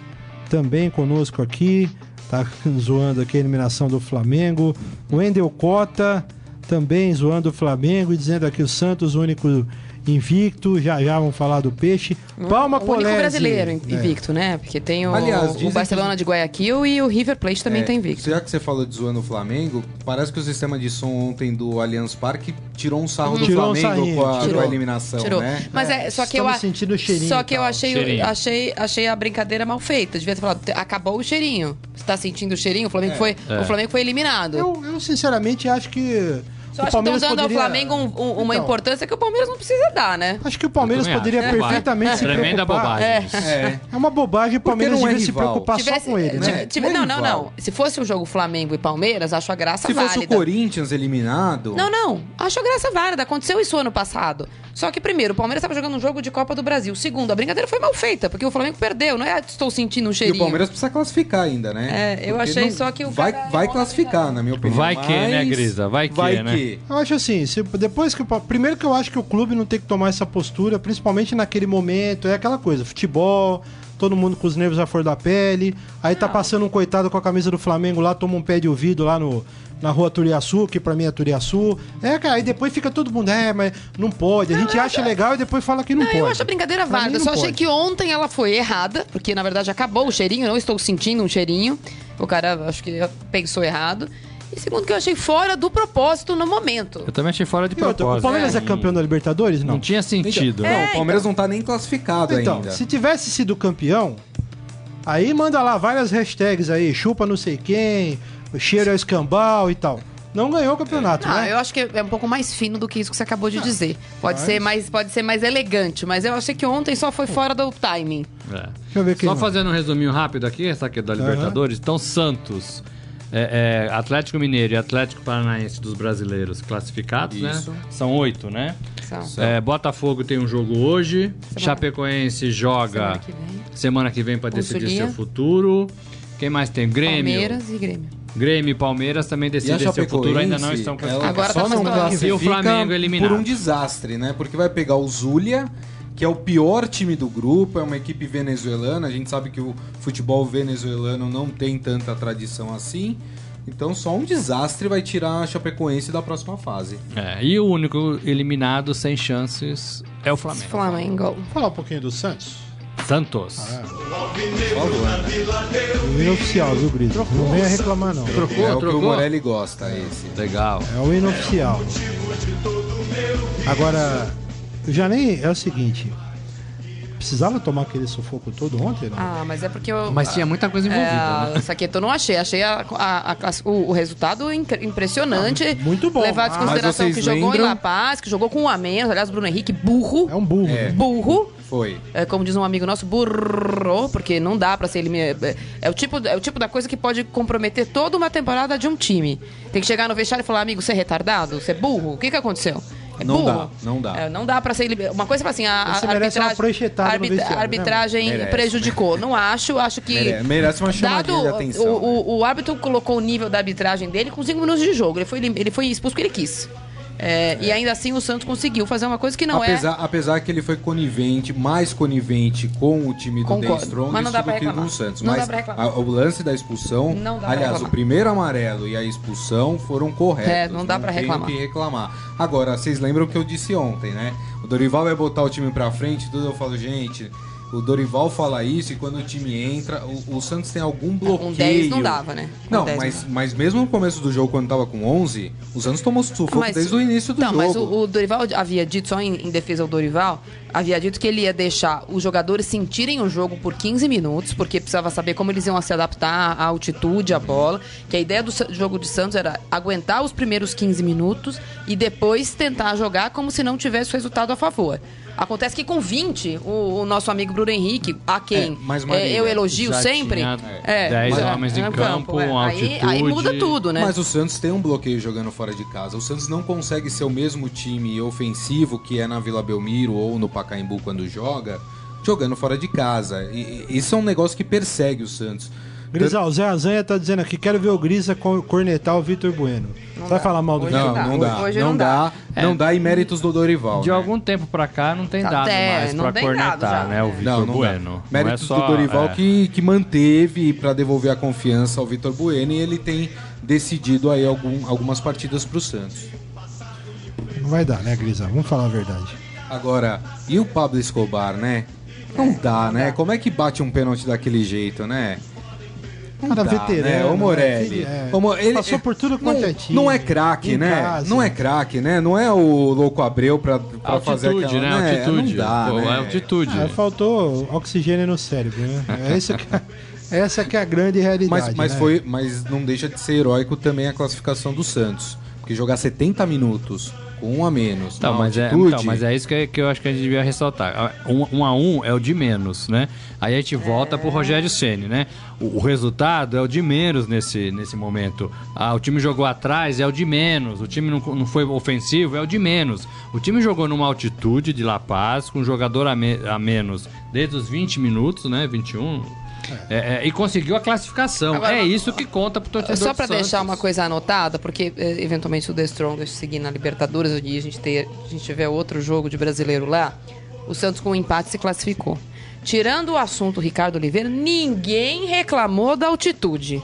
[SPEAKER 2] também conosco aqui, tá zoando aqui a eliminação do Flamengo. O Endel Cota, também zoando o Flamengo e dizendo aqui o Santos, o único invicto. Já já vamos falar do peixe. Palma
[SPEAKER 3] o único
[SPEAKER 2] Polese.
[SPEAKER 3] brasileiro
[SPEAKER 2] É.
[SPEAKER 3] invicto, né? Porque tem o,
[SPEAKER 5] Aliás,
[SPEAKER 3] o Barcelona de Guayaquil e o River Plate também
[SPEAKER 5] É,
[SPEAKER 3] tá invicto.
[SPEAKER 5] Já que você falou de zoando o Flamengo, parece que o sistema de som ontem do Allianz Parque tirou um sarro do
[SPEAKER 2] Tirou um
[SPEAKER 5] Flamengo
[SPEAKER 2] sarrinho,
[SPEAKER 5] com, a,
[SPEAKER 2] tirou.
[SPEAKER 5] com a eliminação,
[SPEAKER 3] Tirou.
[SPEAKER 5] né?
[SPEAKER 3] Mas é, só que eu
[SPEAKER 2] estamos
[SPEAKER 3] a-
[SPEAKER 2] sentindo o cheirinho
[SPEAKER 3] Só que eu achei,
[SPEAKER 4] Cheirinho.
[SPEAKER 3] achei, achei a brincadeira mal feita. Devia ter falado, "Te- acabou o cheirinho. Você tá sentindo o cheirinho? O Flamengo, foi,
[SPEAKER 4] É.
[SPEAKER 3] o Flamengo foi eliminado.
[SPEAKER 2] Eu, eu, sinceramente acho que.
[SPEAKER 3] Só acho que estão dando
[SPEAKER 2] poderia-
[SPEAKER 3] ao Flamengo um- um- uma
[SPEAKER 2] Então,
[SPEAKER 3] importância que o Palmeiras não precisa dar, né?
[SPEAKER 2] Acho que o Palmeiras poderia
[SPEAKER 4] acho.
[SPEAKER 2] perfeitamente se
[SPEAKER 4] Tremenda
[SPEAKER 2] preocupar.
[SPEAKER 4] bobagem.
[SPEAKER 3] É.
[SPEAKER 5] É.
[SPEAKER 2] É uma bobagem o Palmeiras
[SPEAKER 5] não é
[SPEAKER 2] devia se preocupar só com ele, né?
[SPEAKER 3] tive-
[SPEAKER 5] Não é
[SPEAKER 3] não, não. Se fosse um jogo Flamengo e Palmeiras, acho a graça
[SPEAKER 5] Se fosse
[SPEAKER 3] válida.
[SPEAKER 5] o Corinthians eliminado.
[SPEAKER 3] Não, não. Acho a graça válida. Aconteceu isso ano passado. Só que, primeiro, o Palmeiras estava jogando um jogo de Copa do Brasil. Segundo, a brincadeira foi mal feita, porque o Flamengo perdeu. Não é estou sentindo um
[SPEAKER 5] E
[SPEAKER 3] cheirinho.
[SPEAKER 5] o Palmeiras precisa classificar ainda, né?
[SPEAKER 3] É, eu
[SPEAKER 5] Porque
[SPEAKER 3] achei
[SPEAKER 5] não-
[SPEAKER 3] só que o
[SPEAKER 5] vai, vai
[SPEAKER 3] é uma
[SPEAKER 5] classificar, na minha opinião.
[SPEAKER 4] Vai que, né, Grisa? Vai que,
[SPEAKER 5] vai
[SPEAKER 4] né?
[SPEAKER 5] que.
[SPEAKER 2] Eu acho assim, se- depois que primeiro que eu acho que o clube não tem que tomar essa postura, principalmente naquele momento, é aquela coisa, futebol, todo mundo com os nervos à flor da pele, aí tá passando um coitado com a camisa do Flamengo lá, toma um pé de ouvido lá no na rua Turiaçu, que pra mim é Turiaçu. É, cara, aí depois fica todo mundo, é, mas não pode. A gente acha legal e depois fala que não,
[SPEAKER 3] Não,
[SPEAKER 2] pode.
[SPEAKER 3] eu acho a brincadeira
[SPEAKER 2] Pra
[SPEAKER 3] válida.
[SPEAKER 2] mim,
[SPEAKER 3] Só
[SPEAKER 2] não
[SPEAKER 3] achei
[SPEAKER 2] pode.
[SPEAKER 3] que ontem ela foi errada, porque na verdade acabou o cheirinho, não estou sentindo um cheirinho. O cara acho que pensou errado. E segundo que eu achei fora do propósito no momento.
[SPEAKER 4] Eu também achei fora de
[SPEAKER 2] E outra,
[SPEAKER 4] propósito.
[SPEAKER 2] o Palmeiras é
[SPEAKER 4] Não-
[SPEAKER 2] campeão da Libertadores? Não.
[SPEAKER 4] Não tinha sentido.
[SPEAKER 5] Não,
[SPEAKER 4] né?
[SPEAKER 5] o Palmeiras não tá nem classificado
[SPEAKER 2] Então,
[SPEAKER 5] ainda.
[SPEAKER 2] se tivesse sido campeão, aí manda lá várias hashtags aí, chupa não sei quem, cheiro é escambau e tal. Não ganhou o campeonato,
[SPEAKER 3] Ah,
[SPEAKER 2] né?
[SPEAKER 3] eu acho que é um pouco mais fino do que isso que você acabou de dizer. Pode
[SPEAKER 2] mas-
[SPEAKER 3] ser mais, pode ser mais elegante, mas eu achei que ontem só foi fora do timing.
[SPEAKER 4] É.
[SPEAKER 2] Deixa eu ver quem
[SPEAKER 4] Só
[SPEAKER 2] mais.
[SPEAKER 4] fazendo um resuminho rápido aqui, essa aqui é da Libertadores. Então, Santos, é, é, Atlético Mineiro e Atlético Paranaense dos brasileiros classificados,
[SPEAKER 5] Isso.
[SPEAKER 4] né? São oito, né?
[SPEAKER 3] São.
[SPEAKER 4] É, Botafogo tem um jogo hoje. Chapecoense joga
[SPEAKER 3] Semana que vem.
[SPEAKER 4] semana que vem para decidir seu futuro. Quem mais tem? Grêmio.
[SPEAKER 3] Palmeiras e Grêmio.
[SPEAKER 4] Grêmio e Palmeiras também decidem seu futuro, ainda não estão classificados.
[SPEAKER 3] Agora
[SPEAKER 5] só
[SPEAKER 3] tá
[SPEAKER 5] não classifica
[SPEAKER 4] E o Flamengo eliminado.
[SPEAKER 5] por um desastre, né? Porque vai pegar o Zulia, que é o pior time do grupo, é uma equipe venezuelana. A gente sabe que o futebol venezuelano não tem tanta tradição assim. Então só um desastre vai tirar a Chapecoense da próxima fase.
[SPEAKER 4] É, e o único eliminado sem chances é o Flamengo.
[SPEAKER 3] Flamengo.
[SPEAKER 2] Vamos falar um pouquinho do Santos?
[SPEAKER 4] Santos.
[SPEAKER 5] Por favor, né?
[SPEAKER 2] O hino oficial, viu, Brito? Não venha reclamar, não.
[SPEAKER 5] é o que o
[SPEAKER 4] trocou?
[SPEAKER 5] Morelli gosta, esse.
[SPEAKER 4] Legal.
[SPEAKER 2] É o hino oficial. Agora, eu já nem. É o seguinte. Precisava tomar aquele sufoco todo ontem, não?
[SPEAKER 3] Ah, mas é porque eu.
[SPEAKER 4] Mas tinha muita coisa envolvida,
[SPEAKER 3] É,
[SPEAKER 4] né?
[SPEAKER 3] Saqueto eu não achei. Achei a- a- a o, o resultado impressionante.
[SPEAKER 2] Ah, muito bom.
[SPEAKER 3] Levar em
[SPEAKER 2] Ah,
[SPEAKER 3] consideração
[SPEAKER 5] mas
[SPEAKER 3] que jogou
[SPEAKER 5] lembram?
[SPEAKER 3] em La Paz, que jogou com um a menos. Aliás, Bruno Henrique, burro.
[SPEAKER 2] É um burro.
[SPEAKER 5] É.
[SPEAKER 2] né?
[SPEAKER 3] Burro.
[SPEAKER 5] Foi.
[SPEAKER 3] É, como diz um amigo nosso, burro, porque não dá pra ser eliminado. É, é o tipo, é o tipo da coisa que pode comprometer toda uma temporada de um time. Tem que chegar no vestiário e falar, amigo, você é retardado? Você é burro? O que que aconteceu? É
[SPEAKER 5] Não
[SPEAKER 3] burro.
[SPEAKER 5] dá, não dá.
[SPEAKER 3] É, não dá pra ser liber... Uma coisa é assim, a,
[SPEAKER 2] Você
[SPEAKER 3] a
[SPEAKER 2] merece uma
[SPEAKER 3] arbitragem, a
[SPEAKER 2] né,
[SPEAKER 3] arbitragem
[SPEAKER 5] Merece,
[SPEAKER 3] prejudicou. Não acho, acho que.
[SPEAKER 5] Mere- merece uma chamadinha
[SPEAKER 3] Dado
[SPEAKER 5] de atenção, né?
[SPEAKER 3] O, o, o árbitro colocou o nível da arbitragem dele com cinco minutos de jogo. Ele foi, ele foi expulso porque ele quis. É, E ainda assim o Santos conseguiu fazer uma coisa que não
[SPEAKER 5] apesar,
[SPEAKER 3] é.
[SPEAKER 5] apesar que ele foi conivente, mais conivente com o time do
[SPEAKER 3] Concordo,
[SPEAKER 5] The Strongest
[SPEAKER 3] mas não dá
[SPEAKER 5] do
[SPEAKER 3] pra
[SPEAKER 5] que
[SPEAKER 3] reclamar.
[SPEAKER 5] do Santos.
[SPEAKER 3] Não
[SPEAKER 5] mas
[SPEAKER 3] pra
[SPEAKER 5] a- o lance da expulsão,
[SPEAKER 3] Não pra
[SPEAKER 5] aliás, o primeiro amarelo e a expulsão foram corretos.
[SPEAKER 3] É, não dá pra
[SPEAKER 5] tem
[SPEAKER 3] reclamar.
[SPEAKER 5] o que reclamar. Agora, vocês lembram o que eu disse ontem, né? O Dorival vai botar o time pra frente, tudo eu falo, gente, o Dorival fala isso e quando o time entra, o, o Santos tem algum bloqueio.
[SPEAKER 3] Com 10 não dava, né?
[SPEAKER 5] Não,
[SPEAKER 3] 10
[SPEAKER 5] mas, mas mesmo no começo do jogo, quando tava com 11, o Santos tomou sufoco
[SPEAKER 3] Mas-
[SPEAKER 5] desde o início do
[SPEAKER 3] não,
[SPEAKER 5] jogo.
[SPEAKER 3] mas o, o Dorival havia dito, só em, em defesa ao Dorival, havia dito que ele ia deixar os jogadores sentirem o jogo por 15 minutos, porque precisava saber como eles iam se adaptar à altitude, à bola. Que a ideia do jogo de Santos era aguentar os primeiros 15 minutos e depois tentar jogar como se não tivesse resultado a favor. Acontece que com 20, o, o nosso amigo Bruno Henrique, a quem
[SPEAKER 5] É, mas,
[SPEAKER 3] é,
[SPEAKER 5] Marília,
[SPEAKER 3] eu elogio sempre.
[SPEAKER 4] tinha
[SPEAKER 3] é,
[SPEAKER 4] 10
[SPEAKER 3] já-
[SPEAKER 4] homens em
[SPEAKER 3] no
[SPEAKER 4] campo,
[SPEAKER 3] é.
[SPEAKER 4] uma
[SPEAKER 3] Aí, aí
[SPEAKER 4] altitude.
[SPEAKER 3] muda tudo, né?
[SPEAKER 5] Mas o Santos tem um bloqueio jogando fora de casa. O Santos não consegue ser o mesmo time ofensivo que é na Vila Belmiro ou no Pacaembu quando joga, jogando fora de casa. E, e- isso é um negócio que persegue o Santos.
[SPEAKER 2] Grisal, o Zé Azanha tá dizendo aqui, quero ver o Grisa co- cornetar o Vitor Bueno. Você vai falar mal do Vitor?
[SPEAKER 5] Não,
[SPEAKER 3] dá.
[SPEAKER 5] não dá.
[SPEAKER 3] Hoje
[SPEAKER 5] não,
[SPEAKER 3] não
[SPEAKER 5] dá.
[SPEAKER 4] É.
[SPEAKER 5] Não dá em méritos do Dorival.
[SPEAKER 4] De
[SPEAKER 5] né?
[SPEAKER 4] algum tempo pra cá não tem
[SPEAKER 3] Tá
[SPEAKER 4] dado
[SPEAKER 3] até,
[SPEAKER 4] mais
[SPEAKER 3] não
[SPEAKER 4] pra cornetar,
[SPEAKER 3] já,
[SPEAKER 4] né? O? Vitor
[SPEAKER 5] Não, não
[SPEAKER 4] Bueno.
[SPEAKER 5] dá.
[SPEAKER 4] Não
[SPEAKER 5] Méritos
[SPEAKER 4] é só,
[SPEAKER 5] do Dorival
[SPEAKER 4] é.
[SPEAKER 5] que, que manteve para devolver a confiança ao Vitor Bueno e ele tem decidido aí algum, algumas partidas pro Santos.
[SPEAKER 2] Não vai dar, né, Grisal? Vamos falar a verdade.
[SPEAKER 5] Agora, e o Pablo Escobar, né? Não dá, né? Como é que bate um pênalti daquele jeito, né? Não
[SPEAKER 2] Cara
[SPEAKER 5] dá,
[SPEAKER 2] veterano,
[SPEAKER 5] né?
[SPEAKER 2] Né?
[SPEAKER 5] Morelli.
[SPEAKER 2] Ele é-
[SPEAKER 5] ele-
[SPEAKER 2] passou por tudo quanto
[SPEAKER 5] não,
[SPEAKER 2] é time.
[SPEAKER 5] Não é craque, né?
[SPEAKER 2] casa.
[SPEAKER 5] Não é craque, né? Não é o louco Abreu pra, pra fazer
[SPEAKER 4] Altitude,
[SPEAKER 5] aquela...
[SPEAKER 4] né? Altitude.
[SPEAKER 5] Não dá,
[SPEAKER 4] Pô,
[SPEAKER 5] né?
[SPEAKER 4] É altitude.
[SPEAKER 2] Ah, faltou oxigênio no cérebro, né? É isso que, essa que é a grande realidade.
[SPEAKER 5] Mas, mas,
[SPEAKER 2] né?
[SPEAKER 5] foi, mas não deixa de ser heróico também a classificação do Santos. Porque jogar 70 minutos com um a menos
[SPEAKER 4] Então,
[SPEAKER 5] na
[SPEAKER 4] mas, é,
[SPEAKER 5] altitude...
[SPEAKER 4] então, mas é isso que, que eu acho que a gente devia ressaltar. Um, um a um é o de menos, né? Aí a gente volta pro Rogério Ceni, né? O, o resultado é o de menos nesse, nesse momento. Ah, o time jogou atrás é o de menos. O time não, não foi ofensivo é o de menos. O time jogou numa altitude de La Paz, com um jogador a, me- a menos desde os 20 minutos, né? 21. É, é, e conseguiu a classificação.
[SPEAKER 3] Agora,
[SPEAKER 4] é isso que conta pro torcedor
[SPEAKER 3] Só pra deixar uma coisa anotada, porque eh, eventualmente o The Strongest seguir na Libertadores e a gente, ter, a gente tiver outro jogo de brasileiro lá, o Santos com um empate se classificou. Tirando o assunto Ricardo Oliveira, ninguém reclamou da altitude.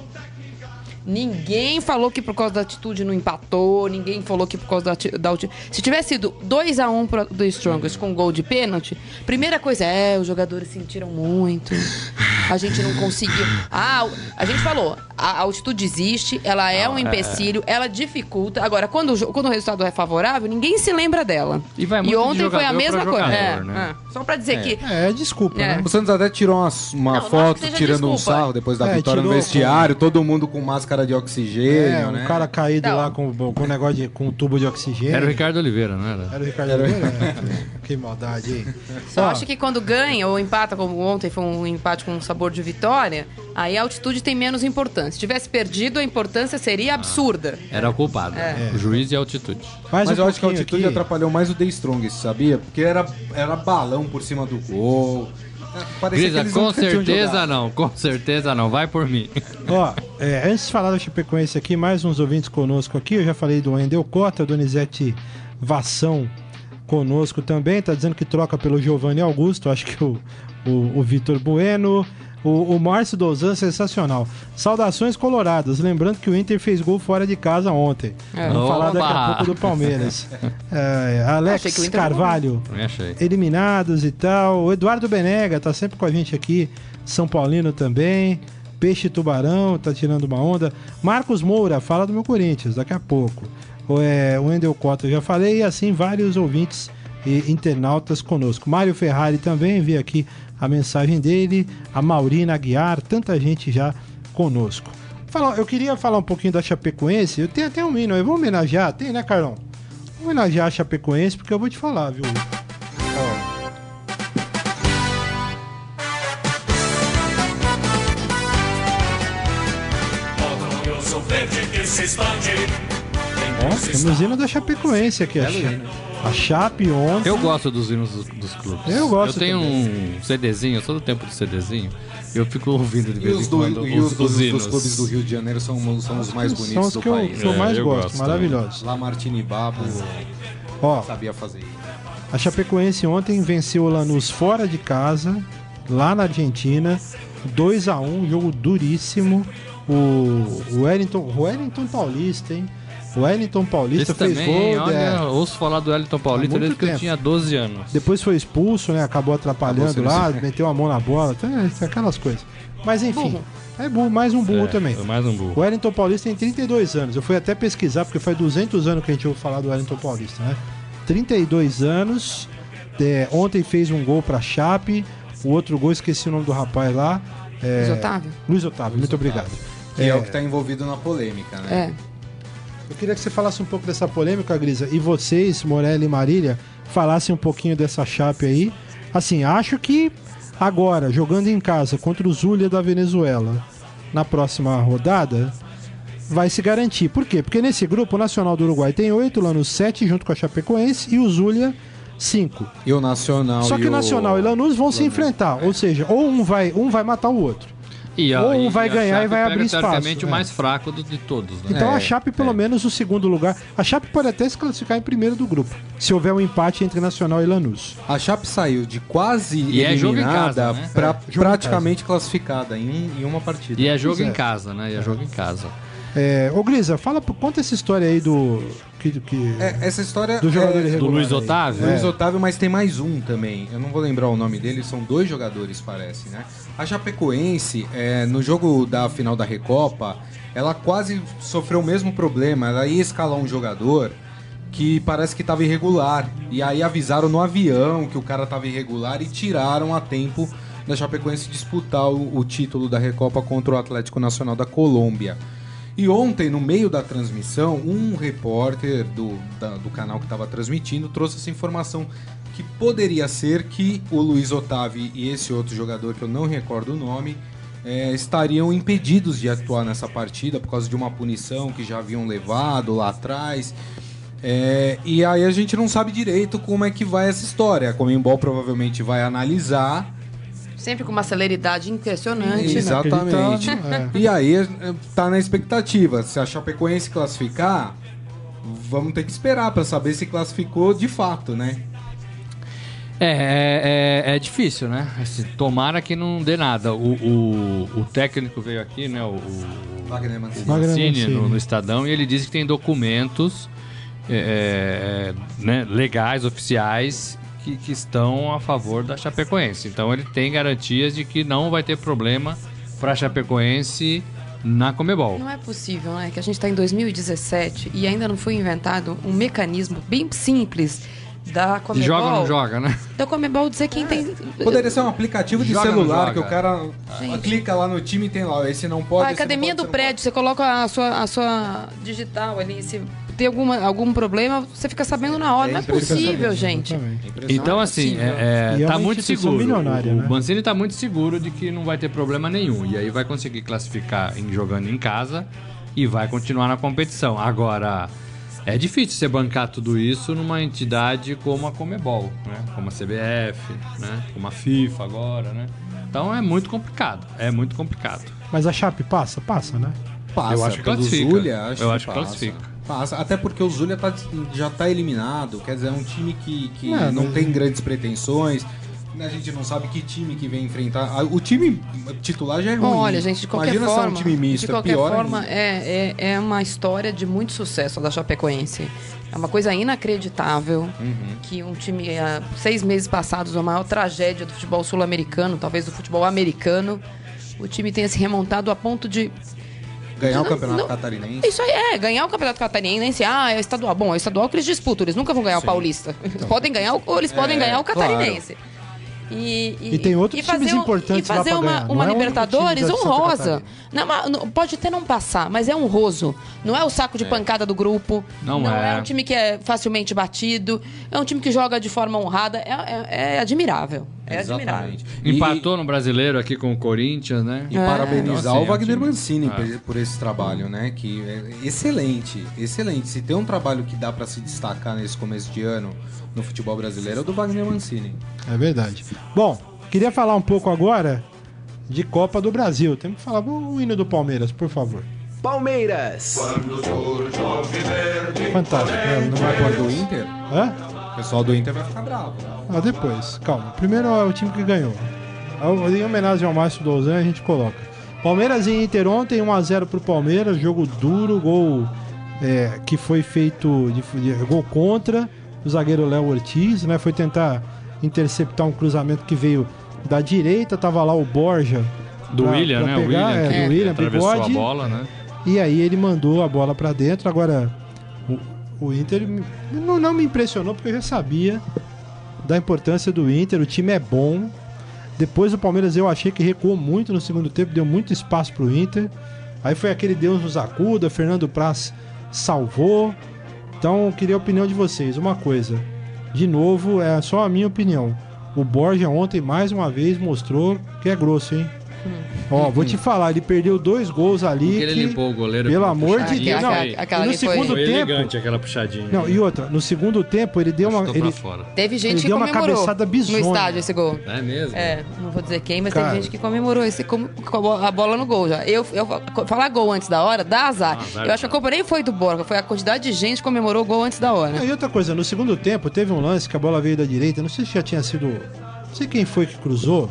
[SPEAKER 3] Ninguém falou que por causa da altitude não empatou, ninguém falou que por causa da, altitude. Se tivesse sido 2x1 pro- do Strongest com gol de pênalti, primeira coisa é, os jogadores sentiram muito. A gente não conseguiu. Ah, a gente falou, a altitude existe, ela é um empecilho, ela dificulta. Agora, quando o, quando o resultado é favorável, ninguém se lembra dela.
[SPEAKER 4] E vai muito de
[SPEAKER 3] ontem foi a
[SPEAKER 4] jogador
[SPEAKER 3] mesma
[SPEAKER 4] pra
[SPEAKER 3] coisa.
[SPEAKER 4] jogador,
[SPEAKER 3] É,
[SPEAKER 4] né?
[SPEAKER 3] é. Só pra dizer que
[SPEAKER 2] É, desculpa,
[SPEAKER 3] É.
[SPEAKER 2] né?
[SPEAKER 5] O Santos até tirou uma, uma
[SPEAKER 3] Não,
[SPEAKER 5] foto tirando um
[SPEAKER 3] desculpa.
[SPEAKER 5] sarro depois da
[SPEAKER 2] É,
[SPEAKER 5] vitória no vestiário, todo mundo com máscara de oxigênio,
[SPEAKER 2] É, um
[SPEAKER 5] né?
[SPEAKER 2] cara caído
[SPEAKER 3] Não.
[SPEAKER 2] lá com, com um negócio de, com um tubo de oxigênio.
[SPEAKER 4] Era o Ricardo Oliveira, não era?
[SPEAKER 2] Era o Ricardo Oliveira? É. Que maldade, hein?
[SPEAKER 3] Só
[SPEAKER 2] Ó,
[SPEAKER 3] acho que quando ganha ou empata, como ontem foi um empate com um sabor de vitória, aí a altitude tem menos importância. Se tivesse perdido, a importância seria absurda.
[SPEAKER 4] Era o culpado. O juiz e a altitude.
[SPEAKER 2] mais
[SPEAKER 5] Mas
[SPEAKER 2] um
[SPEAKER 5] eu acho que a altitude
[SPEAKER 2] aqui.
[SPEAKER 5] atrapalhou mais o The Strongest, sabia? Porque era, era balão por cima do gol. Parecia
[SPEAKER 4] Grisa, com certeza não, com certeza não. Vai por mim.
[SPEAKER 2] Ó, é, antes de falar da Chapecoense aqui, mais uns ouvintes conosco aqui. Eu já falei do Wendel Cota, Donizete Vação conosco também. Tá dizendo que troca pelo Giovanni Augusto. Acho que o, o, o Vitor Bueno. O, o Márcio Dozan, sensacional. Saudações coloradas. Lembrando que o Inter fez gol fora de casa ontem.
[SPEAKER 3] É.
[SPEAKER 2] Vamos falar daqui a pouco do Palmeiras. É, Alex Carvalho eliminados e tal. O Eduardo Benega tá sempre com a gente aqui, São Paulino também. Peixe Tubarão tá tirando uma onda. Marcos Moura, fala do meu Corinthians daqui a pouco. O, é, o Wendel Cota, eu já falei, e assim vários ouvintes e internautas conosco. Mário Ferrari também, vi aqui a mensagem dele. A Maurina Aguiar, tanta gente já conosco. Fala, eu queria falar um pouquinho da Chapecoense. Eu tenho até um hino aí, vamos homenagear? Tem, né, Carlão? Vamos homenagear a Chapecoense, porque eu vou te falar, viu?
[SPEAKER 6] Expande.
[SPEAKER 2] Ó, temos hino da Chapecoense aqui, achei. A Chape ontem.
[SPEAKER 4] Eu gosto dos hinos dos, dos clubes.
[SPEAKER 2] Eu gosto
[SPEAKER 4] Eu tenho
[SPEAKER 2] também.
[SPEAKER 4] um CDzinho, eu sou do tempo do CDzinho. Eu fico ouvindo de vez
[SPEAKER 5] os,
[SPEAKER 4] em
[SPEAKER 5] do,
[SPEAKER 4] quando
[SPEAKER 5] e os,
[SPEAKER 4] os,
[SPEAKER 5] dos,
[SPEAKER 4] os
[SPEAKER 5] clubes do Rio de Janeiro são, são os mais bonitos
[SPEAKER 2] São os
[SPEAKER 5] do
[SPEAKER 2] que eu,
[SPEAKER 5] país.
[SPEAKER 2] que eu
[SPEAKER 4] É,
[SPEAKER 2] mais
[SPEAKER 4] eu
[SPEAKER 2] gosto,
[SPEAKER 4] gosto
[SPEAKER 2] maravilhosos.
[SPEAKER 5] Lamartine Babo
[SPEAKER 2] Ó,
[SPEAKER 5] sabia fazer isso.
[SPEAKER 2] a Chapecoense ontem venceu o Lanús fora de casa, lá na Argentina, 2 a 1 jogo duríssimo. O Wellington, o Wellington Paulista, hein? O Wellington Paulista
[SPEAKER 4] Esse
[SPEAKER 2] fez
[SPEAKER 4] também,
[SPEAKER 2] gol,
[SPEAKER 4] olha,
[SPEAKER 2] é,
[SPEAKER 4] ouço falar do Elton Paulista desde que eu
[SPEAKER 2] tempo.
[SPEAKER 4] tinha 12 anos.
[SPEAKER 2] depois foi expulso, né? Acabou atrapalhando
[SPEAKER 5] Acabou
[SPEAKER 2] lá, meteu a mão na bola, tem aquelas coisas. Mas enfim,
[SPEAKER 3] Burro.
[SPEAKER 2] é burro, mais um burro
[SPEAKER 4] É,
[SPEAKER 2] também.
[SPEAKER 4] Mais um
[SPEAKER 2] O
[SPEAKER 4] burro.
[SPEAKER 2] Wellington Paulista tem 32 anos. Eu fui até pesquisar, porque faz 200 anos que a gente ouve falar do Wellington Paulista, né? 32 anos. é, ontem fez um gol pra Chape. O outro gol, esqueci o nome do rapaz lá. É,
[SPEAKER 3] Luiz Otávio?
[SPEAKER 2] Luiz Otávio, muito obrigado.
[SPEAKER 5] Que é, o que tá envolvido na polêmica, né?
[SPEAKER 3] É.
[SPEAKER 2] Eu queria que você falasse um pouco dessa polêmica, Grisa, e vocês, Morelli e Marília, falassem um pouquinho dessa Chape aí. Assim, acho que agora, jogando em casa contra o Zulia da Venezuela, na próxima rodada, vai se garantir. Por quê? Porque nesse grupo, o Nacional do Uruguai tem oito, Lanús sete, junto com a Chapecoense, e o Zulia cinco.
[SPEAKER 5] E o Nacional.
[SPEAKER 2] Só que
[SPEAKER 5] e
[SPEAKER 2] o Nacional e Lanús vão se
[SPEAKER 5] Lanús,
[SPEAKER 2] enfrentar, ou seja, ou um vai, um vai matar o outro.
[SPEAKER 4] E
[SPEAKER 2] Ou um
[SPEAKER 4] e
[SPEAKER 2] vai
[SPEAKER 4] a
[SPEAKER 2] ganhar e vai
[SPEAKER 4] pega,
[SPEAKER 2] abrir espaço,
[SPEAKER 4] teoricamente, o mais fraco do- de todos, né?
[SPEAKER 2] Então
[SPEAKER 5] É,
[SPEAKER 2] a Chape, pelo
[SPEAKER 5] é.
[SPEAKER 2] menos, o segundo lugar. A Chape pode até se classificar em primeiro do grupo, se houver um empate entre Nacional e Lanús.
[SPEAKER 5] A Chape saiu de quase
[SPEAKER 4] E é jogo em
[SPEAKER 5] eliminada
[SPEAKER 4] casa, né?
[SPEAKER 5] pra
[SPEAKER 2] É, jogo em
[SPEAKER 5] praticamente classificada em, um- em uma partida.
[SPEAKER 4] E é jogo
[SPEAKER 2] Pois é.
[SPEAKER 4] em casa, né? E é jogo em casa.
[SPEAKER 2] É, ô Grisa, fala, conta essa história aí do. Que, que-
[SPEAKER 5] É, essa história
[SPEAKER 2] do jogador
[SPEAKER 5] é.
[SPEAKER 4] Do Luiz
[SPEAKER 2] aí.
[SPEAKER 4] Otávio?
[SPEAKER 5] Luiz
[SPEAKER 2] É.
[SPEAKER 5] Otávio, mas tem mais um também. Eu não vou lembrar o nome dele, são dois jogadores, parece, né? A Chapecoense, é, no jogo da final da Recopa, ela quase sofreu o mesmo problema. Ela ia escalar um jogador que parece que estava irregular. E aí avisaram no avião que o cara estava irregular e tiraram a tempo da Chapecoense disputar o, o título da Recopa contra o Atlético Nacional da Colômbia. E ontem, no meio da transmissão, um repórter do, da- do canal que estava transmitindo trouxe essa informação que poderia ser que o Luiz Otávio e esse outro jogador, que eu não recordo o nome, eh, estariam impedidos de atuar nessa partida por causa de uma punição que já haviam levado lá atrás. Eh, e aí a gente não sabe direito como é que vai essa história. A Comembol provavelmente vai analisar
[SPEAKER 3] Sempre com uma celeridade impressionante. né?
[SPEAKER 5] Exatamente.
[SPEAKER 2] Inacreditável,
[SPEAKER 5] E aí eh, tá na expectativa. Se a Chapecoense classificar, vamos ter que esperar pra saber se classificou de fato, né?
[SPEAKER 4] É, é, é- é difícil, né? Assim, tomara que não dê nada. O, o, o técnico veio aqui, né? O, o
[SPEAKER 5] Wagner Mancini.
[SPEAKER 4] Mancini. no, no Estadão e ele disse que tem documentos é, é, né, legais, oficiais, que, que estão a favor da Chapecoense. Então ele tem garantias de que não vai ter problema para a Chapecoense na Comebol.
[SPEAKER 3] Não é possível, né? Que a gente está em 2017 e ainda não foi inventado um mecanismo bem simples da
[SPEAKER 4] E
[SPEAKER 3] Comebol.
[SPEAKER 4] joga ou não joga, né?
[SPEAKER 3] Da Comebol dizer quem tem.
[SPEAKER 5] Poderia ser um aplicativo de
[SPEAKER 4] Joga
[SPEAKER 5] celular que o cara
[SPEAKER 3] Gente.
[SPEAKER 5] clica lá no time e tem lá, esse não pode.
[SPEAKER 3] a
[SPEAKER 5] não
[SPEAKER 3] academia
[SPEAKER 5] pode,
[SPEAKER 3] do prédio, você coloca a sua, a sua digital ali. Se tem alguma, algum problema, você fica sabendo na hora.
[SPEAKER 5] É
[SPEAKER 3] não é possível, gente.
[SPEAKER 5] Impressionante.
[SPEAKER 4] Então, assim, é, é,
[SPEAKER 2] é
[SPEAKER 4] tá muito seguro. o,
[SPEAKER 2] né?
[SPEAKER 4] Mancini tá muito seguro de que não vai ter problema nenhum. E aí vai conseguir classificar em, jogando em casa e vai continuar na competição. Agora, é difícil você bancar tudo isso numa entidade como a Comebol, né? Como a CBF, né? Como a FIFA agora, né? Então é muito complicado. É muito complicado.
[SPEAKER 2] Mas a Chape passa? Passa, né?
[SPEAKER 5] Passa,
[SPEAKER 4] Eu acho que classifica.
[SPEAKER 5] Zulia, acho
[SPEAKER 4] Eu
[SPEAKER 5] que
[SPEAKER 4] acho que classifica.
[SPEAKER 5] Passa, até porque o Zulia tá- já tá eliminado, quer dizer, é um time que, que
[SPEAKER 2] Não,
[SPEAKER 5] não
[SPEAKER 2] mas-
[SPEAKER 5] tem grandes pretensões. A gente não sabe que time que vem enfrentar. O time titular já é ruim.
[SPEAKER 3] Olha, gente, de qualquer
[SPEAKER 5] Imagina
[SPEAKER 3] forma,
[SPEAKER 5] um time misto,
[SPEAKER 3] de
[SPEAKER 5] é
[SPEAKER 3] qualquer
[SPEAKER 5] pior
[SPEAKER 3] forma, é, é, é uma história de muito sucesso da Chapecoense. É uma coisa inacreditável
[SPEAKER 5] Uhum.
[SPEAKER 3] que um time, há seis meses passados, a maior tragédia do futebol sul-americano, talvez do futebol americano, o time tenha se remontado a ponto de
[SPEAKER 5] Ganhar o
[SPEAKER 3] Não,
[SPEAKER 5] campeonato
[SPEAKER 3] não.
[SPEAKER 5] catarinense.
[SPEAKER 3] Isso aí é, ganhar o Campeonato Catarinense, ah, é estadual. Bom, é estadual que eles disputam, eles nunca vão ganhar o Paulista. Eles podem ganhar o- ou eles podem
[SPEAKER 5] É,
[SPEAKER 3] ganhar o
[SPEAKER 5] claro.
[SPEAKER 3] Catarinense. E,
[SPEAKER 2] E tem outros
[SPEAKER 3] e fazer
[SPEAKER 2] times
[SPEAKER 3] um-
[SPEAKER 2] importantes
[SPEAKER 3] E
[SPEAKER 2] lá
[SPEAKER 3] fazer
[SPEAKER 2] pra
[SPEAKER 3] uma,
[SPEAKER 2] ganhar. Não
[SPEAKER 3] uma
[SPEAKER 2] é
[SPEAKER 3] Libertadores
[SPEAKER 2] Santa
[SPEAKER 3] honrosa. Não, não- pode até não passar, mas é honroso. Não é o saco de pancada do grupo.
[SPEAKER 4] Não
[SPEAKER 3] é.
[SPEAKER 4] é.
[SPEAKER 3] um time que é facilmente batido. É um time que joga de forma honrada. É, é- é admirável. É admirável.
[SPEAKER 5] Exatamente. E-
[SPEAKER 4] Empatou no brasileiro aqui com o Corinthians, né?
[SPEAKER 5] E parabenizar
[SPEAKER 4] Então, assim,
[SPEAKER 5] o Wagner
[SPEAKER 4] é
[SPEAKER 5] Mancini por- por esse trabalho, né? Que é excelente, excelente. Se tem um trabalho que dá pra se destacar nesse começo de ano no futebol brasileiro é o do Wagner Mancini.
[SPEAKER 2] É verdade. Bom, queria falar um pouco agora de Copa do Brasil. Temos que falar o hino do Palmeiras, por favor.
[SPEAKER 1] Palmeiras.
[SPEAKER 2] Fantástico. né? Não vai
[SPEAKER 5] Agora do Inter,
[SPEAKER 2] Hã?
[SPEAKER 5] o pessoal do Inter vai ficar bravo.
[SPEAKER 2] Ah, depois, calma. Primeiro é o time que ganhou. Em homenagem ao Márcio Douzan, a gente coloca. Palmeiras e Inter ontem, 1x0 pro Palmeiras, jogo duro, gol é, que foi feito de, de- gol contra o zagueiro Léo Ortiz, né? Foi tentar interceptar um cruzamento que veio da direita, tava lá o Borja.
[SPEAKER 4] Do
[SPEAKER 2] pra-
[SPEAKER 4] William,
[SPEAKER 2] pra
[SPEAKER 4] né? O
[SPEAKER 2] pegar,
[SPEAKER 4] William
[SPEAKER 2] é,
[SPEAKER 4] que
[SPEAKER 2] do William,
[SPEAKER 4] atravessou
[SPEAKER 2] bigode.
[SPEAKER 4] a bola, né?
[SPEAKER 2] E aí ele mandou a bola pra dentro. Agora, o, o Inter não, não me impressionou porque eu já sabia da importância do Inter. O time é bom. Depois o Palmeiras eu achei que recuou muito no segundo tempo, deu muito espaço pro Inter. Aí foi aquele Deus nos acuda, Fernando Praz salvou. Então eu queria a opinião de vocês. Uma coisa, de novo, é só a minha opinião. O Borja ontem mais uma vez mostrou que é grosso, hein? Ó, vou te falar, ele perdeu dois gols ali.
[SPEAKER 4] Porque ele
[SPEAKER 2] que-
[SPEAKER 4] limpou o goleiro.
[SPEAKER 2] pelo amor de Deus, não.
[SPEAKER 3] Aquela
[SPEAKER 2] E no segundo
[SPEAKER 4] Foi
[SPEAKER 2] tempo-
[SPEAKER 4] elegante aquela puxadinha.
[SPEAKER 2] Não, e outra, no segundo tempo ele deu uma. Ele.
[SPEAKER 3] Teve gente
[SPEAKER 2] Ele
[SPEAKER 3] que
[SPEAKER 2] deu uma
[SPEAKER 3] comemorou
[SPEAKER 2] cabeçada bizonha.
[SPEAKER 3] no estádio esse gol.
[SPEAKER 4] É mesmo?
[SPEAKER 3] É, não vou dizer quem, mas
[SPEAKER 2] Cara.
[SPEAKER 3] teve gente que comemorou esse, com, com a bo- a bola no gol já. Eu, eu falar gol antes da hora, dá azar.
[SPEAKER 4] Azar,
[SPEAKER 3] eu acho que a culpa nem foi do Borja, foi a quantidade de gente que comemorou o gol antes da hora.
[SPEAKER 2] e outra coisa, no segundo tempo teve um lance que a bola veio da direita. Não sei se já tinha sido. Não sei quem foi que cruzou.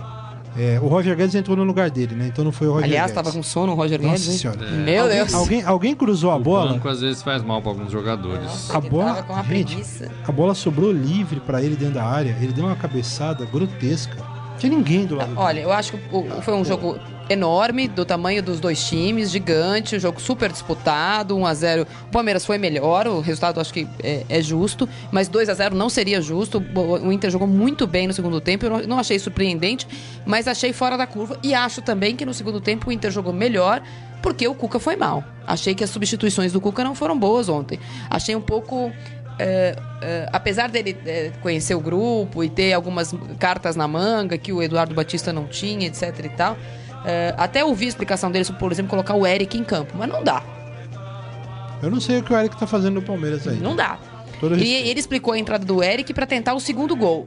[SPEAKER 2] É, o Roger Guedes entrou no lugar dele, né? Então não foi o Roger
[SPEAKER 3] Aliás,
[SPEAKER 2] Guedes.
[SPEAKER 3] tava com sono o Roger
[SPEAKER 2] Nossa
[SPEAKER 3] Guedes. hein?
[SPEAKER 2] senhora.
[SPEAKER 3] Meu
[SPEAKER 2] alguém,
[SPEAKER 3] Deus.
[SPEAKER 2] Alguém, alguém cruzou a
[SPEAKER 4] O
[SPEAKER 2] bola.
[SPEAKER 4] banco às vezes faz mal pra alguns jogadores.
[SPEAKER 2] A
[SPEAKER 3] Ele
[SPEAKER 2] bola,
[SPEAKER 3] tava com uma
[SPEAKER 2] gente,
[SPEAKER 3] preguiça.
[SPEAKER 2] a bola sobrou livre pra ele dentro da área. Ele deu uma cabeçada grotesca. Não tinha ninguém do lado dele.
[SPEAKER 3] Olha, eu acho que o- foi um jogo enorme, do tamanho dos dois times, gigante, um jogo super disputado, 1 a 0 O Palmeiras foi melhor, o resultado acho que é, é justo, mas 2 a 0 não seria justo. O Inter jogou muito bem no segundo tempo, eu não, não achei surpreendente, mas achei fora da curva e acho também que no segundo tempo o Inter jogou melhor. Porque o Cuca foi mal. Achei que as substituições do Cuca não foram boas ontem. Achei um pouco é, é, apesar dele é, conhecer o grupo e ter algumas cartas na manga que o Eduardo Batista não tinha, etc e tal, é, até ouvi a explicação dele sobre, por exemplo, colocar o Eric em campo, mas não dá,
[SPEAKER 2] Eu não sei o que o Eric tá fazendo no Palmeiras aí.
[SPEAKER 3] não dá.
[SPEAKER 2] Todo
[SPEAKER 3] E ele explicou a entrada do Eric para tentar o segundo gol.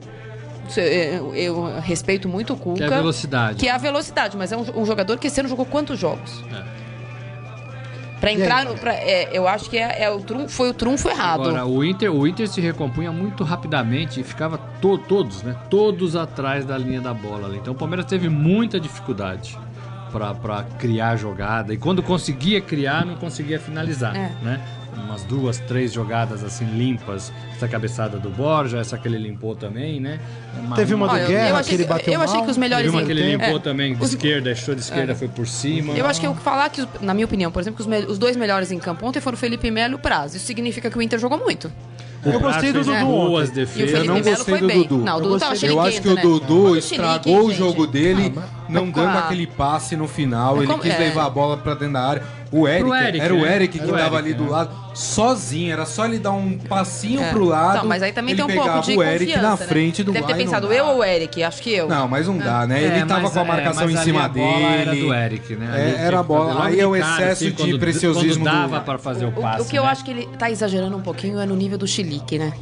[SPEAKER 3] É, Eu, eu respeito muito o Cuca.
[SPEAKER 4] Que é a velocidade.
[SPEAKER 3] que é a velocidade, mas é um, um jogador que esse ano jogou quantos jogos?
[SPEAKER 4] É.
[SPEAKER 3] Pra entrar, no, pra- é, eu acho que é, é o trunfo, foi o trunfo errado.
[SPEAKER 4] Agora, o Inter, o Inter se recompunha muito rapidamente e ficava to- todos, né? Todos atrás da linha da bola ali. Então o Palmeiras teve muita dificuldade pra- pra criar jogada. E quando conseguia criar, não conseguia finalizar,
[SPEAKER 3] É.
[SPEAKER 4] né? Umas duas, três jogadas assim limpas. Essa cabeçada do Borja, essa que ele limpou também, né?
[SPEAKER 2] Teve uma do
[SPEAKER 3] Olha,
[SPEAKER 2] Guerra,
[SPEAKER 3] eu achei
[SPEAKER 2] que ele bateu
[SPEAKER 3] eu achei
[SPEAKER 2] mal.
[SPEAKER 3] que os melhores
[SPEAKER 4] Teve uma que ele limpou
[SPEAKER 3] é.
[SPEAKER 4] também de
[SPEAKER 3] Os-
[SPEAKER 4] esquerda, achou de esquerda,
[SPEAKER 3] É.
[SPEAKER 4] foi por cima.
[SPEAKER 3] Eu acho que eu falar que, na minha opinião, por exemplo, que os, me- os dois melhores em campo ontem foram o Felipe Melo e o Praz. Isso significa que o Inter jogou muito.
[SPEAKER 2] Eu gostei do Dudu
[SPEAKER 4] boas defesas.
[SPEAKER 3] Felipe
[SPEAKER 5] não gostei do. Dudu.
[SPEAKER 3] Não, o
[SPEAKER 2] Eu
[SPEAKER 3] Dudu tava
[SPEAKER 5] Eu acho que o
[SPEAKER 3] né?
[SPEAKER 5] Dudu estragou o jogo dele,
[SPEAKER 2] Ah,
[SPEAKER 5] não dando aquele passe no final. Ele
[SPEAKER 3] como-
[SPEAKER 5] quis
[SPEAKER 3] é.
[SPEAKER 5] levar a bola pra dentro da área. O Eric,
[SPEAKER 4] Eric,
[SPEAKER 5] era o
[SPEAKER 4] né?
[SPEAKER 5] Eric que
[SPEAKER 4] Era o
[SPEAKER 5] tava
[SPEAKER 4] Eric,
[SPEAKER 5] ali do
[SPEAKER 4] né?
[SPEAKER 5] lado, sozinho. Era só ele dar um passinho
[SPEAKER 3] É.
[SPEAKER 5] pro lado.
[SPEAKER 3] Não, mas aí também
[SPEAKER 5] ele
[SPEAKER 3] tem um pouco de
[SPEAKER 5] o Eric
[SPEAKER 3] confiança,
[SPEAKER 5] na
[SPEAKER 3] né?
[SPEAKER 5] frente do
[SPEAKER 3] Deve ter
[SPEAKER 5] não
[SPEAKER 3] pensado eu ou o Eric, acho que eu.
[SPEAKER 5] Não, mas não dá, né?
[SPEAKER 4] É,
[SPEAKER 5] ele tava com a
[SPEAKER 4] é,
[SPEAKER 5] marcação em cima dele.
[SPEAKER 4] Era do Eric, né?
[SPEAKER 5] É, era a bola. Aí é o
[SPEAKER 4] cara,
[SPEAKER 5] excesso
[SPEAKER 4] assim,
[SPEAKER 5] de
[SPEAKER 4] quando-
[SPEAKER 5] preciosismo
[SPEAKER 4] Quando
[SPEAKER 5] do-
[SPEAKER 4] dava pra fazer o
[SPEAKER 3] O,
[SPEAKER 4] passe.
[SPEAKER 3] o que eu
[SPEAKER 4] né?
[SPEAKER 3] acho que ele tá exagerando um pouquinho é no nível do chilique, né?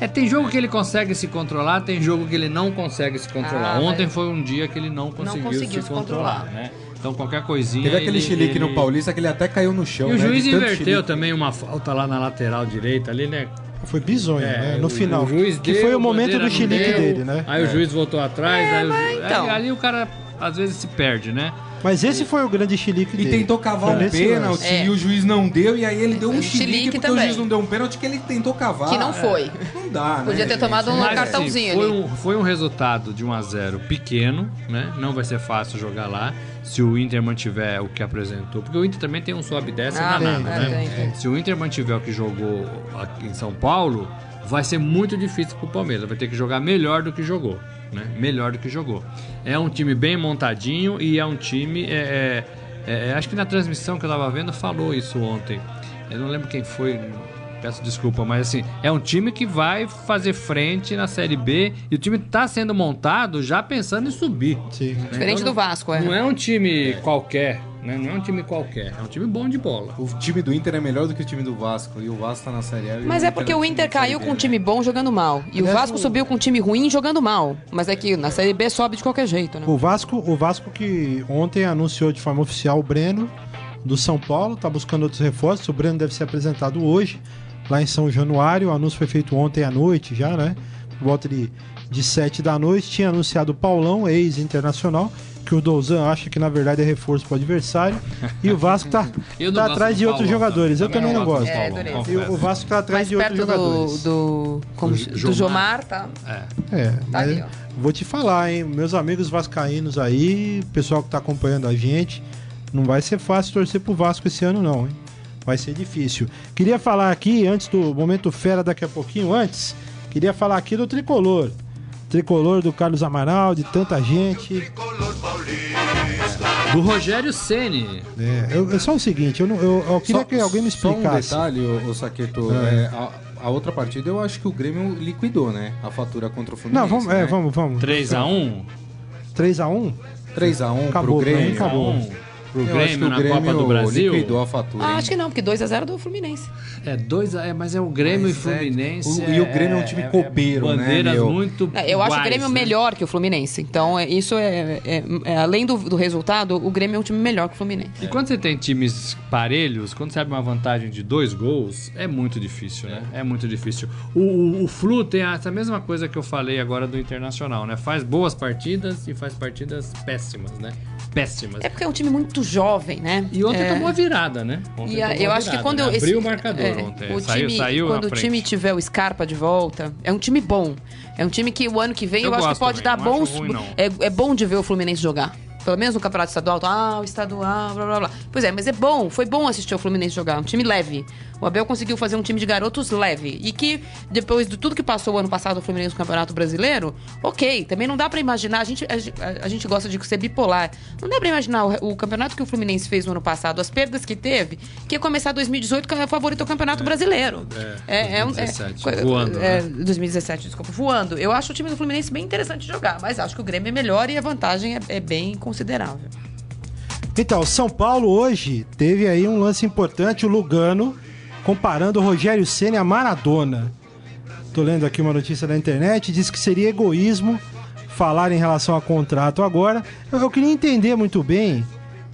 [SPEAKER 4] É, tem jogo que ele consegue se controlar, tem jogo que ele não consegue se controlar.
[SPEAKER 3] Ah,
[SPEAKER 4] Ontem foi um dia que ele não conseguiu,
[SPEAKER 3] conseguiu
[SPEAKER 4] se,
[SPEAKER 3] se
[SPEAKER 4] controlar,
[SPEAKER 3] controlar.
[SPEAKER 4] né? Então qualquer coisinha.
[SPEAKER 5] Teve aquele
[SPEAKER 4] ele-
[SPEAKER 5] chilique no
[SPEAKER 4] ele-
[SPEAKER 5] Paulista que ele até caiu no chão.
[SPEAKER 4] E o
[SPEAKER 5] né?
[SPEAKER 4] juiz inverteu
[SPEAKER 5] chilique.
[SPEAKER 4] também uma falta lá na lateral direita ali, né?
[SPEAKER 2] Foi bizonho,
[SPEAKER 4] É,
[SPEAKER 2] né? No
[SPEAKER 4] o-
[SPEAKER 2] final.
[SPEAKER 4] o juiz
[SPEAKER 2] que
[SPEAKER 4] deu,
[SPEAKER 2] foi o momento do chilique
[SPEAKER 4] deu,
[SPEAKER 2] dele, né?
[SPEAKER 4] Aí o juiz voltou atrás, aí o ju-
[SPEAKER 3] então.
[SPEAKER 4] ali, ali o cara às vezes se perde, né?
[SPEAKER 2] Mas esse foi o grande chilique
[SPEAKER 5] E
[SPEAKER 2] dele.
[SPEAKER 5] tentou cavar
[SPEAKER 2] Foi
[SPEAKER 5] um pênalti.
[SPEAKER 3] É.
[SPEAKER 5] e o juiz não deu, e aí ele deu um chilique,
[SPEAKER 3] chilique
[SPEAKER 5] porque o
[SPEAKER 3] também.
[SPEAKER 5] juiz não deu um pênalti que ele tentou cavar.
[SPEAKER 3] Que não foi.
[SPEAKER 5] Não dá, né?
[SPEAKER 3] Podia ter tomado um
[SPEAKER 4] Mas,
[SPEAKER 3] cartãozinho
[SPEAKER 4] assim, foi
[SPEAKER 3] ali.
[SPEAKER 4] um, foi um resultado de 1 a 0 pequeno, né? Não vai ser fácil jogar lá se o Inter mantiver o que apresentou. Porque o Inter também tem um sobe e desce
[SPEAKER 3] Ah,
[SPEAKER 4] danado,
[SPEAKER 2] tem,
[SPEAKER 4] né?
[SPEAKER 3] tem, tem.
[SPEAKER 4] Se o Inter mantiver o que jogou aqui em São Paulo, vai ser muito difícil pro Palmeiras. Vai ter que jogar melhor do que jogou, né? Melhor do que jogou. É um time bem montadinho e é um time... é- é- é- acho que na transmissão que eu tava vendo falou isso ontem. Eu não lembro quem foi Peço desculpa, mas assim, é um time que vai fazer frente na Série B e o time tá sendo montado já pensando em subir.
[SPEAKER 2] Sim.
[SPEAKER 3] Diferente do Vasco, é.
[SPEAKER 4] Não é um time qualquer, né? Não é um time qualquer, é um time bom de bola.
[SPEAKER 5] O time do Inter é melhor do que o time do Vasco. E o Vasco tá na Série A.
[SPEAKER 3] Mas é porque o
[SPEAKER 5] no
[SPEAKER 3] Inter caiu com um
[SPEAKER 5] né?
[SPEAKER 3] time bom jogando mal. E o
[SPEAKER 2] Aliás,
[SPEAKER 3] Vasco
[SPEAKER 2] o-
[SPEAKER 3] subiu com um time ruim jogando mal. Mas é que na Série B sobe de qualquer jeito, né?
[SPEAKER 2] O Vasco, o Vasco que ontem anunciou de forma oficial o Breno do São Paulo, tá buscando outros reforços. O Breno deve ser apresentado hoje, lá em São Januário. O anúncio foi feito ontem à noite já, né? Por volta de, de 7 da noite. Tinha anunciado o Paulão, ex-internacional, que o Douzan acha que na verdade é reforço pro adversário. E o Vasco tá, tá atrás de outros jogadores. Eu
[SPEAKER 4] também.
[SPEAKER 2] também não gosto.
[SPEAKER 3] É.
[SPEAKER 2] E o o Vasco tá atrás
[SPEAKER 3] Mais
[SPEAKER 2] de outros
[SPEAKER 3] do,
[SPEAKER 2] jogadores.
[SPEAKER 3] do, como,
[SPEAKER 4] Do
[SPEAKER 3] do
[SPEAKER 4] Jomar.
[SPEAKER 3] Tá?
[SPEAKER 2] É,
[SPEAKER 3] Tá
[SPEAKER 2] mas
[SPEAKER 3] ali,
[SPEAKER 2] vou te falar, hein? Meus amigos vascaínos aí, pessoal que tá acompanhando a gente, não vai ser fácil torcer pro Vasco esse ano, não, hein? Vai ser difícil. Queria falar aqui, antes do momento fera, daqui a pouquinho, antes, queria falar aqui do tricolor. Tricolor do Carlos Amaral, de tanta gente.
[SPEAKER 4] Do Rogério Ceni.
[SPEAKER 2] É, eu, é só o seguinte, eu, não, eu, eu queria
[SPEAKER 5] Só-
[SPEAKER 2] que alguém me
[SPEAKER 5] Só um
[SPEAKER 2] explicasse.
[SPEAKER 5] detalhe, ô, ô Saqueto. é, a, a outra partida eu acho que o Grêmio liquidou, né? A fatura contra o Fluminense.
[SPEAKER 2] não, vamos, é,
[SPEAKER 5] né?
[SPEAKER 2] vamos, vamos.
[SPEAKER 4] 3x1?
[SPEAKER 2] 3x1?
[SPEAKER 5] 3x1
[SPEAKER 2] Acabou,
[SPEAKER 5] pro Grêmio.
[SPEAKER 2] acabou.
[SPEAKER 4] 3x1 Pro Grêmio na
[SPEAKER 5] Grêmio
[SPEAKER 4] Copa do Brasil.
[SPEAKER 5] liquidou a fatura.
[SPEAKER 3] Ah, acho que não, porque 2x0 do Fluminense.
[SPEAKER 4] É, dois, a- é, mas é o Grêmio
[SPEAKER 5] Mas
[SPEAKER 4] e Fluminense.
[SPEAKER 5] é- o- e o Grêmio é um time copeiro, né,
[SPEAKER 4] bandeiras
[SPEAKER 5] meu?
[SPEAKER 4] muito.
[SPEAKER 3] É, Eu acho o Grêmio
[SPEAKER 4] né?
[SPEAKER 3] melhor que o Fluminense. Então, é, isso é, é- é- Além do, do resultado, o Grêmio é um time melhor que o Fluminense.
[SPEAKER 4] E quando você tem times parelhos, quando você abre uma vantagem de dois gols, é muito difícil, né? É muito difícil. O, o, o Flu tem essa mesma coisa que eu falei agora do Internacional, né? Faz boas partidas e faz partidas péssimas, né? Péssimas.
[SPEAKER 3] É porque é um time muito jovem, né?
[SPEAKER 4] E ontem
[SPEAKER 3] é...
[SPEAKER 4] tomou a virada, né? Ontem
[SPEAKER 3] E a-
[SPEAKER 4] tomou
[SPEAKER 3] eu
[SPEAKER 4] a
[SPEAKER 3] acho que
[SPEAKER 4] virada,
[SPEAKER 3] quando
[SPEAKER 4] né?
[SPEAKER 3] eu- esse-
[SPEAKER 4] Abriu o marcador
[SPEAKER 3] é,
[SPEAKER 4] ontem.
[SPEAKER 3] o
[SPEAKER 4] saiu,
[SPEAKER 3] time,
[SPEAKER 4] saiu
[SPEAKER 3] quando o
[SPEAKER 4] frente.
[SPEAKER 3] time tiver o Scarpa de volta, é um time bom. É um time que o ano que vem eu,
[SPEAKER 4] Eu
[SPEAKER 3] acho que pode
[SPEAKER 4] também,
[SPEAKER 3] dar
[SPEAKER 4] não acho
[SPEAKER 3] bons.
[SPEAKER 4] ruim, não.
[SPEAKER 3] é, é bom de ver o Fluminense jogar. Pelo menos no campeonato estadual, ah, o estadual, blá blá blá. Pois é, mas é bom, foi bom assistir o Fluminense jogar. Um time leve. O Abel conseguiu fazer um time de garotos leve. E que, depois de tudo que passou o ano passado o Fluminense no Campeonato Brasileiro, ok, também não dá pra imaginar. A gente, a, gente- a- a gente gosta de ser bipolar. Não dá pra imaginar o, o campeonato que o Fluminense fez no ano passado, as perdas que teve, que ia começar 2018 com a favorito ao Campeonato Brasileiro.
[SPEAKER 4] é,
[SPEAKER 3] um-
[SPEAKER 4] 2017,
[SPEAKER 3] co-
[SPEAKER 4] voando,
[SPEAKER 3] é,
[SPEAKER 4] né?
[SPEAKER 3] 2017, desculpa, voando. Eu acho o time do Fluminense bem interessante de jogar, mas acho que o Grêmio é melhor e a vantagem é, é bem considerável.
[SPEAKER 2] Então, São Paulo hoje teve aí um lance importante, o Lugano comparando Rogério Ceni a Maradona. Tô lendo aqui uma notícia da internet, diz que seria egoísmo falar em relação a contrato agora. Eu, eu queria entender muito bem,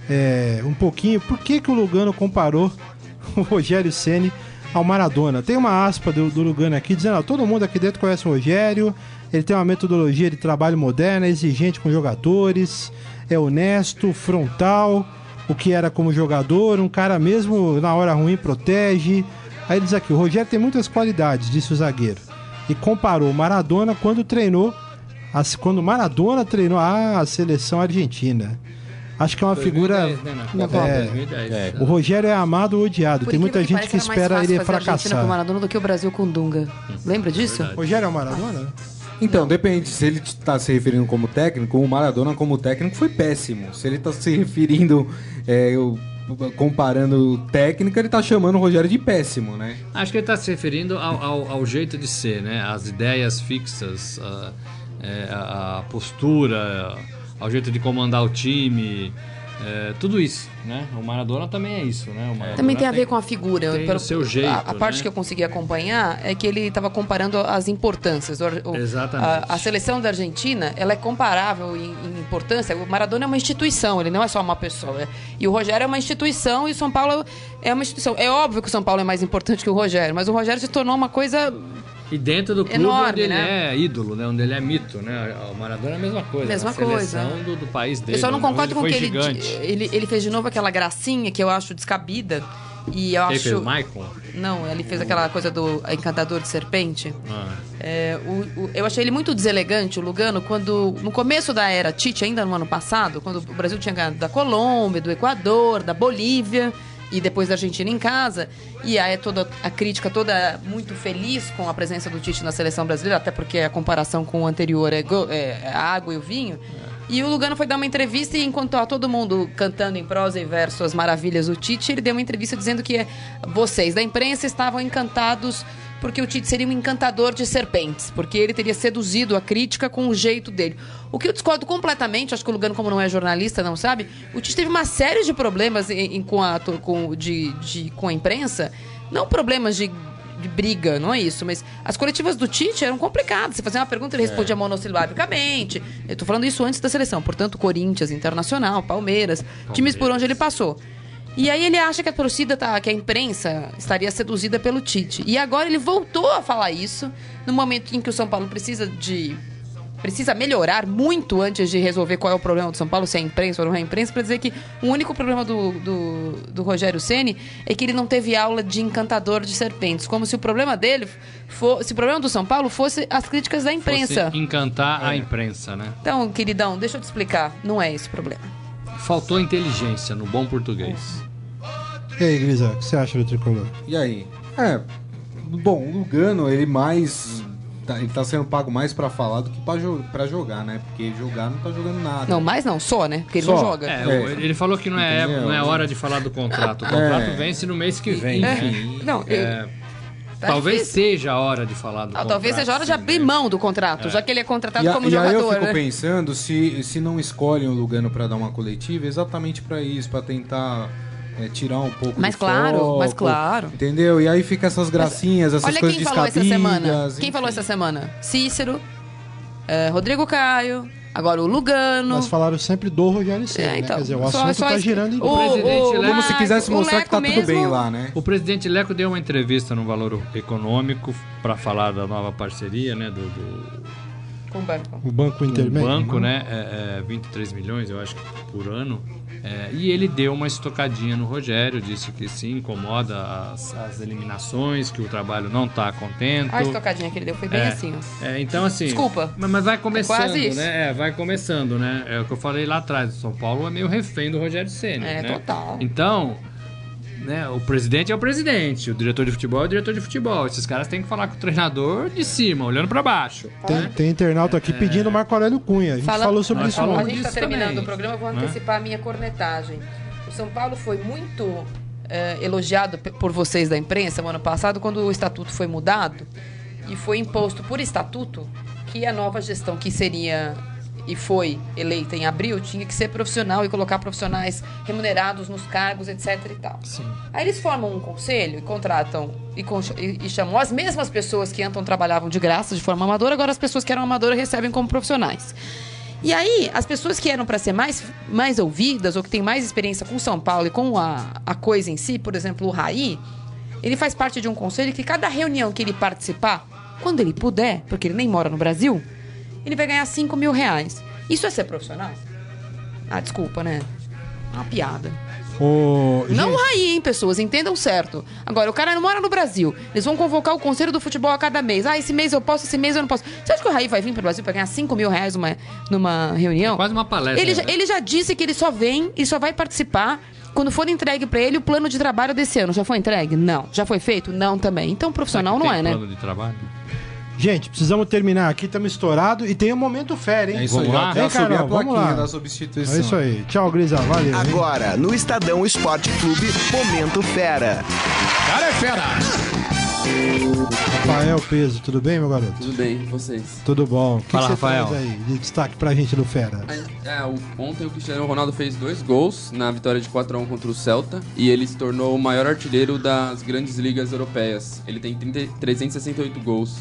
[SPEAKER 2] é, um pouquinho, por que, que o Lugano comparou o Rogério Ceni ao Maradona. Tem uma aspa do, do Lugano aqui dizendo: ó, todo mundo aqui dentro conhece o Rogério, ele tem uma metodologia de trabalho moderna, exigente com jogadores, é honesto, frontal, o que era como jogador, um cara mesmo na hora ruim protege. Aí ele diz aqui: o Rogério tem muitas qualidades, disse o zagueiro. E comparou Maradona quando treinou, as- quando Maradona treinou a seleção argentina. Acho que é uma figura.
[SPEAKER 4] 2010, né, na Copa,
[SPEAKER 2] É.
[SPEAKER 4] 2010.
[SPEAKER 2] O Rogério é amado ou odiado.
[SPEAKER 3] Por
[SPEAKER 2] Tem muita
[SPEAKER 3] incrível
[SPEAKER 2] gente que
[SPEAKER 3] mais
[SPEAKER 2] espera
[SPEAKER 3] fácil
[SPEAKER 2] ele
[SPEAKER 3] Argentina com o
[SPEAKER 2] fracassar.
[SPEAKER 3] Maradona do que o Brasil com Dunga. Lembra disso?
[SPEAKER 2] Rogério é o Maradona?
[SPEAKER 5] Então, depende. Se ele tá se referindo como técnico, o Maradona como técnico foi péssimo. Se ele tá se referindo, é, comparando técnica, ele tá chamando o Rogério de péssimo, né?
[SPEAKER 4] Acho que ele está se referindo ao, ao- ao jeito de ser, né? As ideias fixas, a, é, a postura, ao jeito de comandar o time, é, tudo isso, né? O Maradona também é isso, né? O Maradona
[SPEAKER 3] Também tem a ver com a figura.
[SPEAKER 4] tem
[SPEAKER 3] Pelo-
[SPEAKER 4] o seu jeito,
[SPEAKER 3] A, a parte
[SPEAKER 4] né?
[SPEAKER 3] que eu consegui acompanhar é que ele estava comparando as importâncias. O- o-
[SPEAKER 4] Exatamente.
[SPEAKER 3] A, a seleção da Argentina, ela é comparável em, em importância. O Maradona é uma instituição, ele não é só uma pessoa. é- E o Rogério é uma instituição e o São Paulo é uma instituição. É óbvio que o São Paulo é mais importante que o Rogério, mas o Rogério se tornou uma coisa
[SPEAKER 4] E dentro do clube
[SPEAKER 3] Enorme,
[SPEAKER 4] onde ele
[SPEAKER 3] né?
[SPEAKER 4] é ídolo, né? Onde ele é mito, né? O Maradona é a mesma coisa.
[SPEAKER 3] Mesma
[SPEAKER 4] seleção
[SPEAKER 3] coisa.
[SPEAKER 4] Do, do país dele.
[SPEAKER 3] Eu só não concordo com que ele, ele. Ele fez de novo aquela gracinha que eu acho descabida. E eu
[SPEAKER 4] Quem
[SPEAKER 3] acho.
[SPEAKER 4] fez o Michael?
[SPEAKER 3] Não, ele fez aquela coisa do encantador de serpente.
[SPEAKER 4] Ah.
[SPEAKER 3] É, o- o- eu achei ele muito deselegante, o Lugano, quando. No começo da era Tite, ainda no ano passado, quando o Brasil tinha ganhado da Colômbia, do Equador, da Bolívia e depois da Argentina em casa. E aí toda a crítica toda muito feliz com a presença do Tite na seleção brasileira, até porque a comparação com o anterior é, go- é a água e o vinho. E o Lugano foi dar uma entrevista e enquanto ó, todo mundo cantando em prosa e verso as maravilhas do Tite, ele deu uma entrevista dizendo que vocês da imprensa estavam encantados porque o Tite seria um encantador de serpentes, porque ele teria seduzido a crítica com o jeito dele. O que eu discordo completamente, acho que o Lugano, como não é jornalista, não sabe, o Tite teve uma série de problemas em, em- com, a, com, de, de- com a imprensa, não problemas de, de briga, não é isso, mas as coletivas do Tite eram complicadas. Você fazia uma pergunta, ele respondia monossilabicamente. Eu tô falando isso antes da seleção, portanto, Corinthians, Internacional, Palmeiras, times por onde ele passou. E aí ele acha que a torcida tá, que a imprensa estaria seduzida pelo Tite. E agora ele voltou a falar isso no momento em que o São Paulo precisa de precisa melhorar muito antes de resolver qual é o problema do São Paulo, se é a imprensa ou não é a imprensa, para dizer que o único problema do, do, do Rogério Ceni é que ele não teve aula de encantador de serpentes, como se o problema dele fosse, se o problema do São Paulo fosse as críticas da imprensa.
[SPEAKER 4] Fosse encantar a imprensa, né?
[SPEAKER 3] Então, queridão, deixa eu te explicar, não é esse o problema.
[SPEAKER 4] Faltou inteligência no bom português.
[SPEAKER 2] E aí, Grisa, o que você acha do tricolor?
[SPEAKER 5] E aí? É, bom, o Lugano, ele mais. tá- ele tá sendo pago mais pra falar do que pra, jo pra jogar, né? Porque jogar não tá jogando nada.
[SPEAKER 3] Não, mais não, só, né? Porque ele
[SPEAKER 5] Só.
[SPEAKER 3] não joga.
[SPEAKER 4] É,
[SPEAKER 5] É.
[SPEAKER 4] ele falou que não é,
[SPEAKER 5] Entendeu?
[SPEAKER 4] não é hora de falar do contrato. O contrato
[SPEAKER 5] É.
[SPEAKER 4] vence no mês que vem.
[SPEAKER 5] Enfim.
[SPEAKER 3] Não, eu-
[SPEAKER 4] É,
[SPEAKER 3] tá
[SPEAKER 4] talvez
[SPEAKER 3] difícil.
[SPEAKER 4] seja a hora de falar do
[SPEAKER 3] Não,
[SPEAKER 4] contrato.
[SPEAKER 3] talvez seja hora de abrir
[SPEAKER 4] né?
[SPEAKER 3] mão do contrato, já que ele é contratado
[SPEAKER 5] E, a-
[SPEAKER 3] como
[SPEAKER 5] e aí eu
[SPEAKER 3] jogador,
[SPEAKER 5] fico
[SPEAKER 3] né?
[SPEAKER 5] pensando se, se não escolhem o Lugano pra dar uma coletiva exatamente pra isso, pra tentar é, tirar um pouco
[SPEAKER 3] Mas
[SPEAKER 5] do
[SPEAKER 3] claro,
[SPEAKER 5] foco,
[SPEAKER 3] mas claro.
[SPEAKER 5] Entendeu? E aí fica essas gracinhas, essas
[SPEAKER 3] Olha
[SPEAKER 5] coisas
[SPEAKER 3] quem falou essa semana. Quem
[SPEAKER 5] enfim.
[SPEAKER 3] falou essa semana? Cícero, eh, Rodrigo Caio, agora o Lugano.
[SPEAKER 2] Nós falaram sempre do Rogério Ceni,
[SPEAKER 3] É,
[SPEAKER 2] né?
[SPEAKER 3] então,
[SPEAKER 2] Quer dizer, o
[SPEAKER 3] só-
[SPEAKER 2] assunto
[SPEAKER 3] só
[SPEAKER 2] tá
[SPEAKER 3] esse-
[SPEAKER 2] girando em
[SPEAKER 3] o-
[SPEAKER 4] presidente
[SPEAKER 3] o-
[SPEAKER 4] Leco-
[SPEAKER 5] Como se quisesse mostrar que tá
[SPEAKER 3] Leco
[SPEAKER 5] tudo bem lá, né?
[SPEAKER 4] O presidente Leco deu uma entrevista no Valor Econômico para falar da nova parceria, né? Do, do-
[SPEAKER 3] Com o banco.
[SPEAKER 2] O banco
[SPEAKER 4] com o
[SPEAKER 2] intermédio.
[SPEAKER 4] banco, né? É, é, 23 milhões, eu acho por ano. É, e ele deu uma estocadinha no Rogério, disse que se incomoda as, as eliminações, que o trabalho não tá contento.
[SPEAKER 3] A estocadinha que ele deu foi bem
[SPEAKER 4] É.
[SPEAKER 3] assim, ó.
[SPEAKER 4] É, então, assim.
[SPEAKER 3] Desculpa.
[SPEAKER 4] Mas, mas vai começando,
[SPEAKER 3] quase isso.
[SPEAKER 4] né? É, vai começando, né? É o que eu falei lá atrás. O São Paulo é meio refém do Rogério Ceni.
[SPEAKER 3] É,
[SPEAKER 4] né?
[SPEAKER 3] total.
[SPEAKER 4] Então, né? O presidente é o presidente, o diretor de futebol é o diretor de futebol. Esses caras têm que falar com o treinador de cima, olhando pra baixo.
[SPEAKER 2] Tem, tem internauta aqui pedindo Marco Aurélio Cunha. A gente
[SPEAKER 3] Fala-
[SPEAKER 2] falou sobre
[SPEAKER 4] Nós
[SPEAKER 2] isso
[SPEAKER 4] falamos
[SPEAKER 3] A
[SPEAKER 2] ontem.
[SPEAKER 3] gente está terminando
[SPEAKER 4] também,
[SPEAKER 3] o programa, eu vou
[SPEAKER 4] né?
[SPEAKER 3] antecipar a minha cornetagem. O São Paulo foi muito eh, elogiado por vocês da imprensa no ano passado, quando o estatuto foi mudado e foi imposto por estatuto que a nova gestão que seria e foi eleita em abril tinha que ser profissional e colocar profissionais remunerados nos cargos, etc e tal. Aí eles formam um conselho e contratam e, e- e chamam as mesmas pessoas que antes trabalhavam de graça de forma amadora, agora as pessoas que eram amadoras recebem como profissionais. E aí, as pessoas que eram para ser mais, mais ouvidas ou que têm mais experiência com São Paulo e com a, a coisa em si, por exemplo, o Raí, ele faz parte de um conselho que cada reunião que ele participar, quando ele puder, porque ele nem mora no Brasil, ele vai ganhar 5 mil reais. Isso é ser profissional? Ah, desculpa, né? É uma piada.
[SPEAKER 2] Ô,
[SPEAKER 3] Não o
[SPEAKER 2] gente,
[SPEAKER 3] Raí, hein, pessoas, entendam certo. Agora, o cara não mora no Brasil. Eles vão convocar o conselho do futebol a cada mês. Ah, esse mês eu posso, esse mês eu não posso. Você acha que o Raí vai vir pro Brasil pra ganhar 5 mil reais numa, numa reunião?
[SPEAKER 4] É quase uma palestra,
[SPEAKER 3] Ele, já,
[SPEAKER 4] né?
[SPEAKER 3] ele já disse que ele só vem e só vai participar quando for entregue pra ele o plano de trabalho desse ano. Já foi entregue? Não. Já foi feito? Não também. Então, profissional não é, né?
[SPEAKER 4] plano de trabalho?
[SPEAKER 2] Gente, precisamos terminar aqui, estamos estourados e tem um momento fera, hein?
[SPEAKER 5] É isso aí,
[SPEAKER 4] Vamos
[SPEAKER 5] já,
[SPEAKER 4] lá?
[SPEAKER 5] já subi a plaquinha
[SPEAKER 2] lá.
[SPEAKER 5] da
[SPEAKER 2] É
[SPEAKER 5] substituição.
[SPEAKER 2] isso aí. Tchau, Grisa. Valeu. hein?
[SPEAKER 1] Agora, no Estadão Esporte Clube, Momento Fera.
[SPEAKER 6] Cara é fera!
[SPEAKER 2] Rafael Peso, tudo bem, meu garoto?
[SPEAKER 7] Tudo bem, e vocês?
[SPEAKER 2] Tudo bom. O que
[SPEAKER 4] Fala,
[SPEAKER 2] você
[SPEAKER 4] Rafael.
[SPEAKER 2] aí de destaque pra gente do Fera?
[SPEAKER 7] É, o- ontem o Cristiano Ronaldo fez dois gols na vitória de 4x1 contra o Celta e ele se tornou o maior artilheiro das grandes ligas europeias. Ele tem 30 368 gols,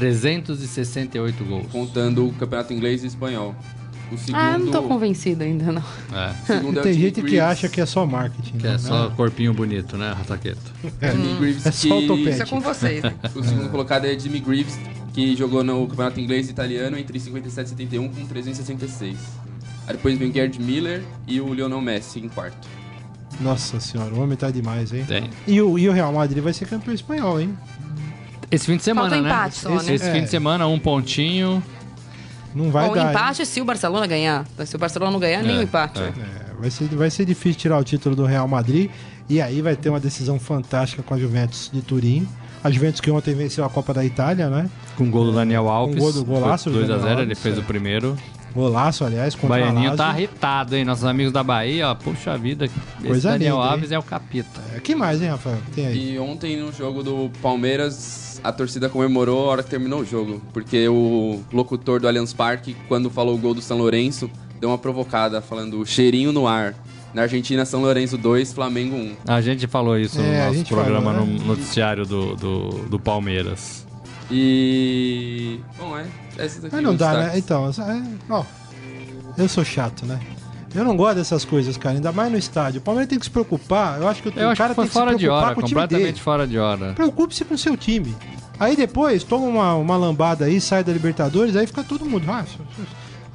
[SPEAKER 4] 368 gols.
[SPEAKER 7] contando o campeonato inglês e espanhol. O segundo,
[SPEAKER 3] Ah, eu não tô convencido ainda, não.
[SPEAKER 4] É.
[SPEAKER 7] o é o
[SPEAKER 2] Tem gente que
[SPEAKER 7] Greaves.
[SPEAKER 2] acha que é só marketing.
[SPEAKER 4] Que é
[SPEAKER 2] né?
[SPEAKER 4] só corpinho bonito, né, Rataqueto?
[SPEAKER 7] Jimmy Greaves
[SPEAKER 2] É só o
[SPEAKER 7] que-
[SPEAKER 2] topete.
[SPEAKER 3] Isso é com vocês. né?
[SPEAKER 7] O segundo colocado é Jimmy Greaves, que jogou no campeonato inglês e italiano entre 57 e 71 com 366. Aí depois vem Gerd Miller e o Lionel Messi em quarto.
[SPEAKER 2] Nossa senhora, o homem tá demais, hein?
[SPEAKER 4] Tem.
[SPEAKER 2] E o, e o Real Madrid vai ser campeão espanhol, hein?
[SPEAKER 4] Esse fim de semana,
[SPEAKER 3] Falta
[SPEAKER 4] né?
[SPEAKER 3] empate só,
[SPEAKER 4] esse
[SPEAKER 3] né?
[SPEAKER 4] esse
[SPEAKER 2] É.
[SPEAKER 4] fim de semana, um pontinho.
[SPEAKER 2] Não vai
[SPEAKER 3] Bom,
[SPEAKER 2] dar. hein?
[SPEAKER 3] empate se o Barcelona ganhar. Se o Barcelona não ganhar, nem
[SPEAKER 4] É,
[SPEAKER 3] o empate.
[SPEAKER 4] é.
[SPEAKER 2] É, vai, ser, vai ser difícil tirar o título do Real Madrid. E aí vai ter uma decisão fantástica com a Juventus de Turim. A Juventus que ontem venceu a Copa da Itália, né?
[SPEAKER 4] Com o gol do Daniel Alves.
[SPEAKER 2] gol do golaço do
[SPEAKER 4] 2 a
[SPEAKER 2] Daniel
[SPEAKER 4] 0 ele fez
[SPEAKER 2] é.
[SPEAKER 4] o primeiro.
[SPEAKER 2] Golaço, aliás,
[SPEAKER 4] O
[SPEAKER 2] contra a
[SPEAKER 4] Baianinho tá irritado, hein? Nossos amigos da Bahia, ó. Puxa vida. Esse
[SPEAKER 2] Coisa
[SPEAKER 4] Daniel
[SPEAKER 2] linda, hein?
[SPEAKER 4] Alves é o capita.
[SPEAKER 2] É, que mais, hein, Rafael? Tem aí.
[SPEAKER 7] E ontem no jogo do Palmeiras, a torcida comemorou a hora que terminou o jogo. Porque o locutor do Allianz Parque, quando falou o gol do São Lourenço, deu uma provocada, falando cheirinho no ar. Na Argentina, São Lourenço 2, Flamengo 1.
[SPEAKER 4] A gente falou isso
[SPEAKER 2] É,
[SPEAKER 4] no nosso programa,
[SPEAKER 2] falou, né?
[SPEAKER 4] no noticiário do, do, do Palmeiras.
[SPEAKER 7] E. Bom, é. Esses aqui
[SPEAKER 2] Mas não dá, né?
[SPEAKER 7] destaques.
[SPEAKER 2] Então, é, ó, eu sou chato, né? Eu não gosto dessas coisas, cara, ainda mais no estádio. O Palmeiras tem que se preocupar. Eu acho que o,
[SPEAKER 4] Eu
[SPEAKER 2] o
[SPEAKER 4] acho
[SPEAKER 2] cara
[SPEAKER 4] que foi
[SPEAKER 2] tem que se
[SPEAKER 4] fora de
[SPEAKER 2] preocupar
[SPEAKER 4] hora,
[SPEAKER 2] com o time
[SPEAKER 4] completamente
[SPEAKER 2] dele.
[SPEAKER 4] fora de hora.
[SPEAKER 2] Preocupe-se com o seu time. Aí depois toma uma, uma lambada aí, sai da Libertadores, aí fica todo mundo. Ah,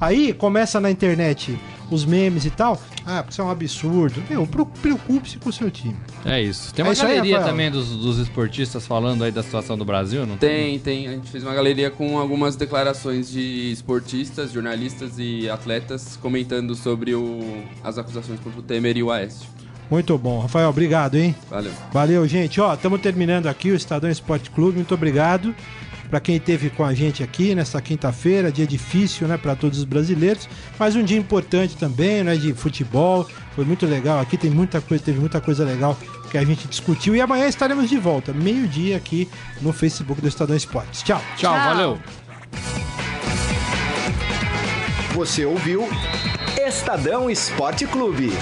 [SPEAKER 2] aí começa na internet os memes e tal. Ah, porque isso é um absurdo. Meu, preocupe-se com o seu time.
[SPEAKER 4] É isso. Tem
[SPEAKER 2] É
[SPEAKER 4] uma
[SPEAKER 2] aí,
[SPEAKER 4] galeria
[SPEAKER 2] Rafael.
[SPEAKER 4] também dos, dos esportistas falando aí da situação do Brasil, não
[SPEAKER 7] Tem, tem. A gente fez uma galeria com algumas declarações de esportistas, jornalistas e atletas comentando sobre o, as acusações contra o Temer e o Aécio.
[SPEAKER 2] Muito bom. Rafael, obrigado, hein?
[SPEAKER 7] Valeu.
[SPEAKER 2] Valeu, gente. Ó, estamos terminando aqui o Estadão Esporte Clube. Muito obrigado para quem esteve com a gente aqui nesta quinta-feira, dia difícil, né, para todos os brasileiros, mas um dia importante também, né, de futebol. Foi muito legal aqui, tem muita coisa, teve muita coisa legal que a gente discutiu e amanhã estaremos de volta, meio-dia aqui no Facebook do Estadão Esportes. Tchau.
[SPEAKER 4] Tchau,
[SPEAKER 3] Tchau.
[SPEAKER 4] valeu.
[SPEAKER 1] Você ouviu Estadão Esporte Clube.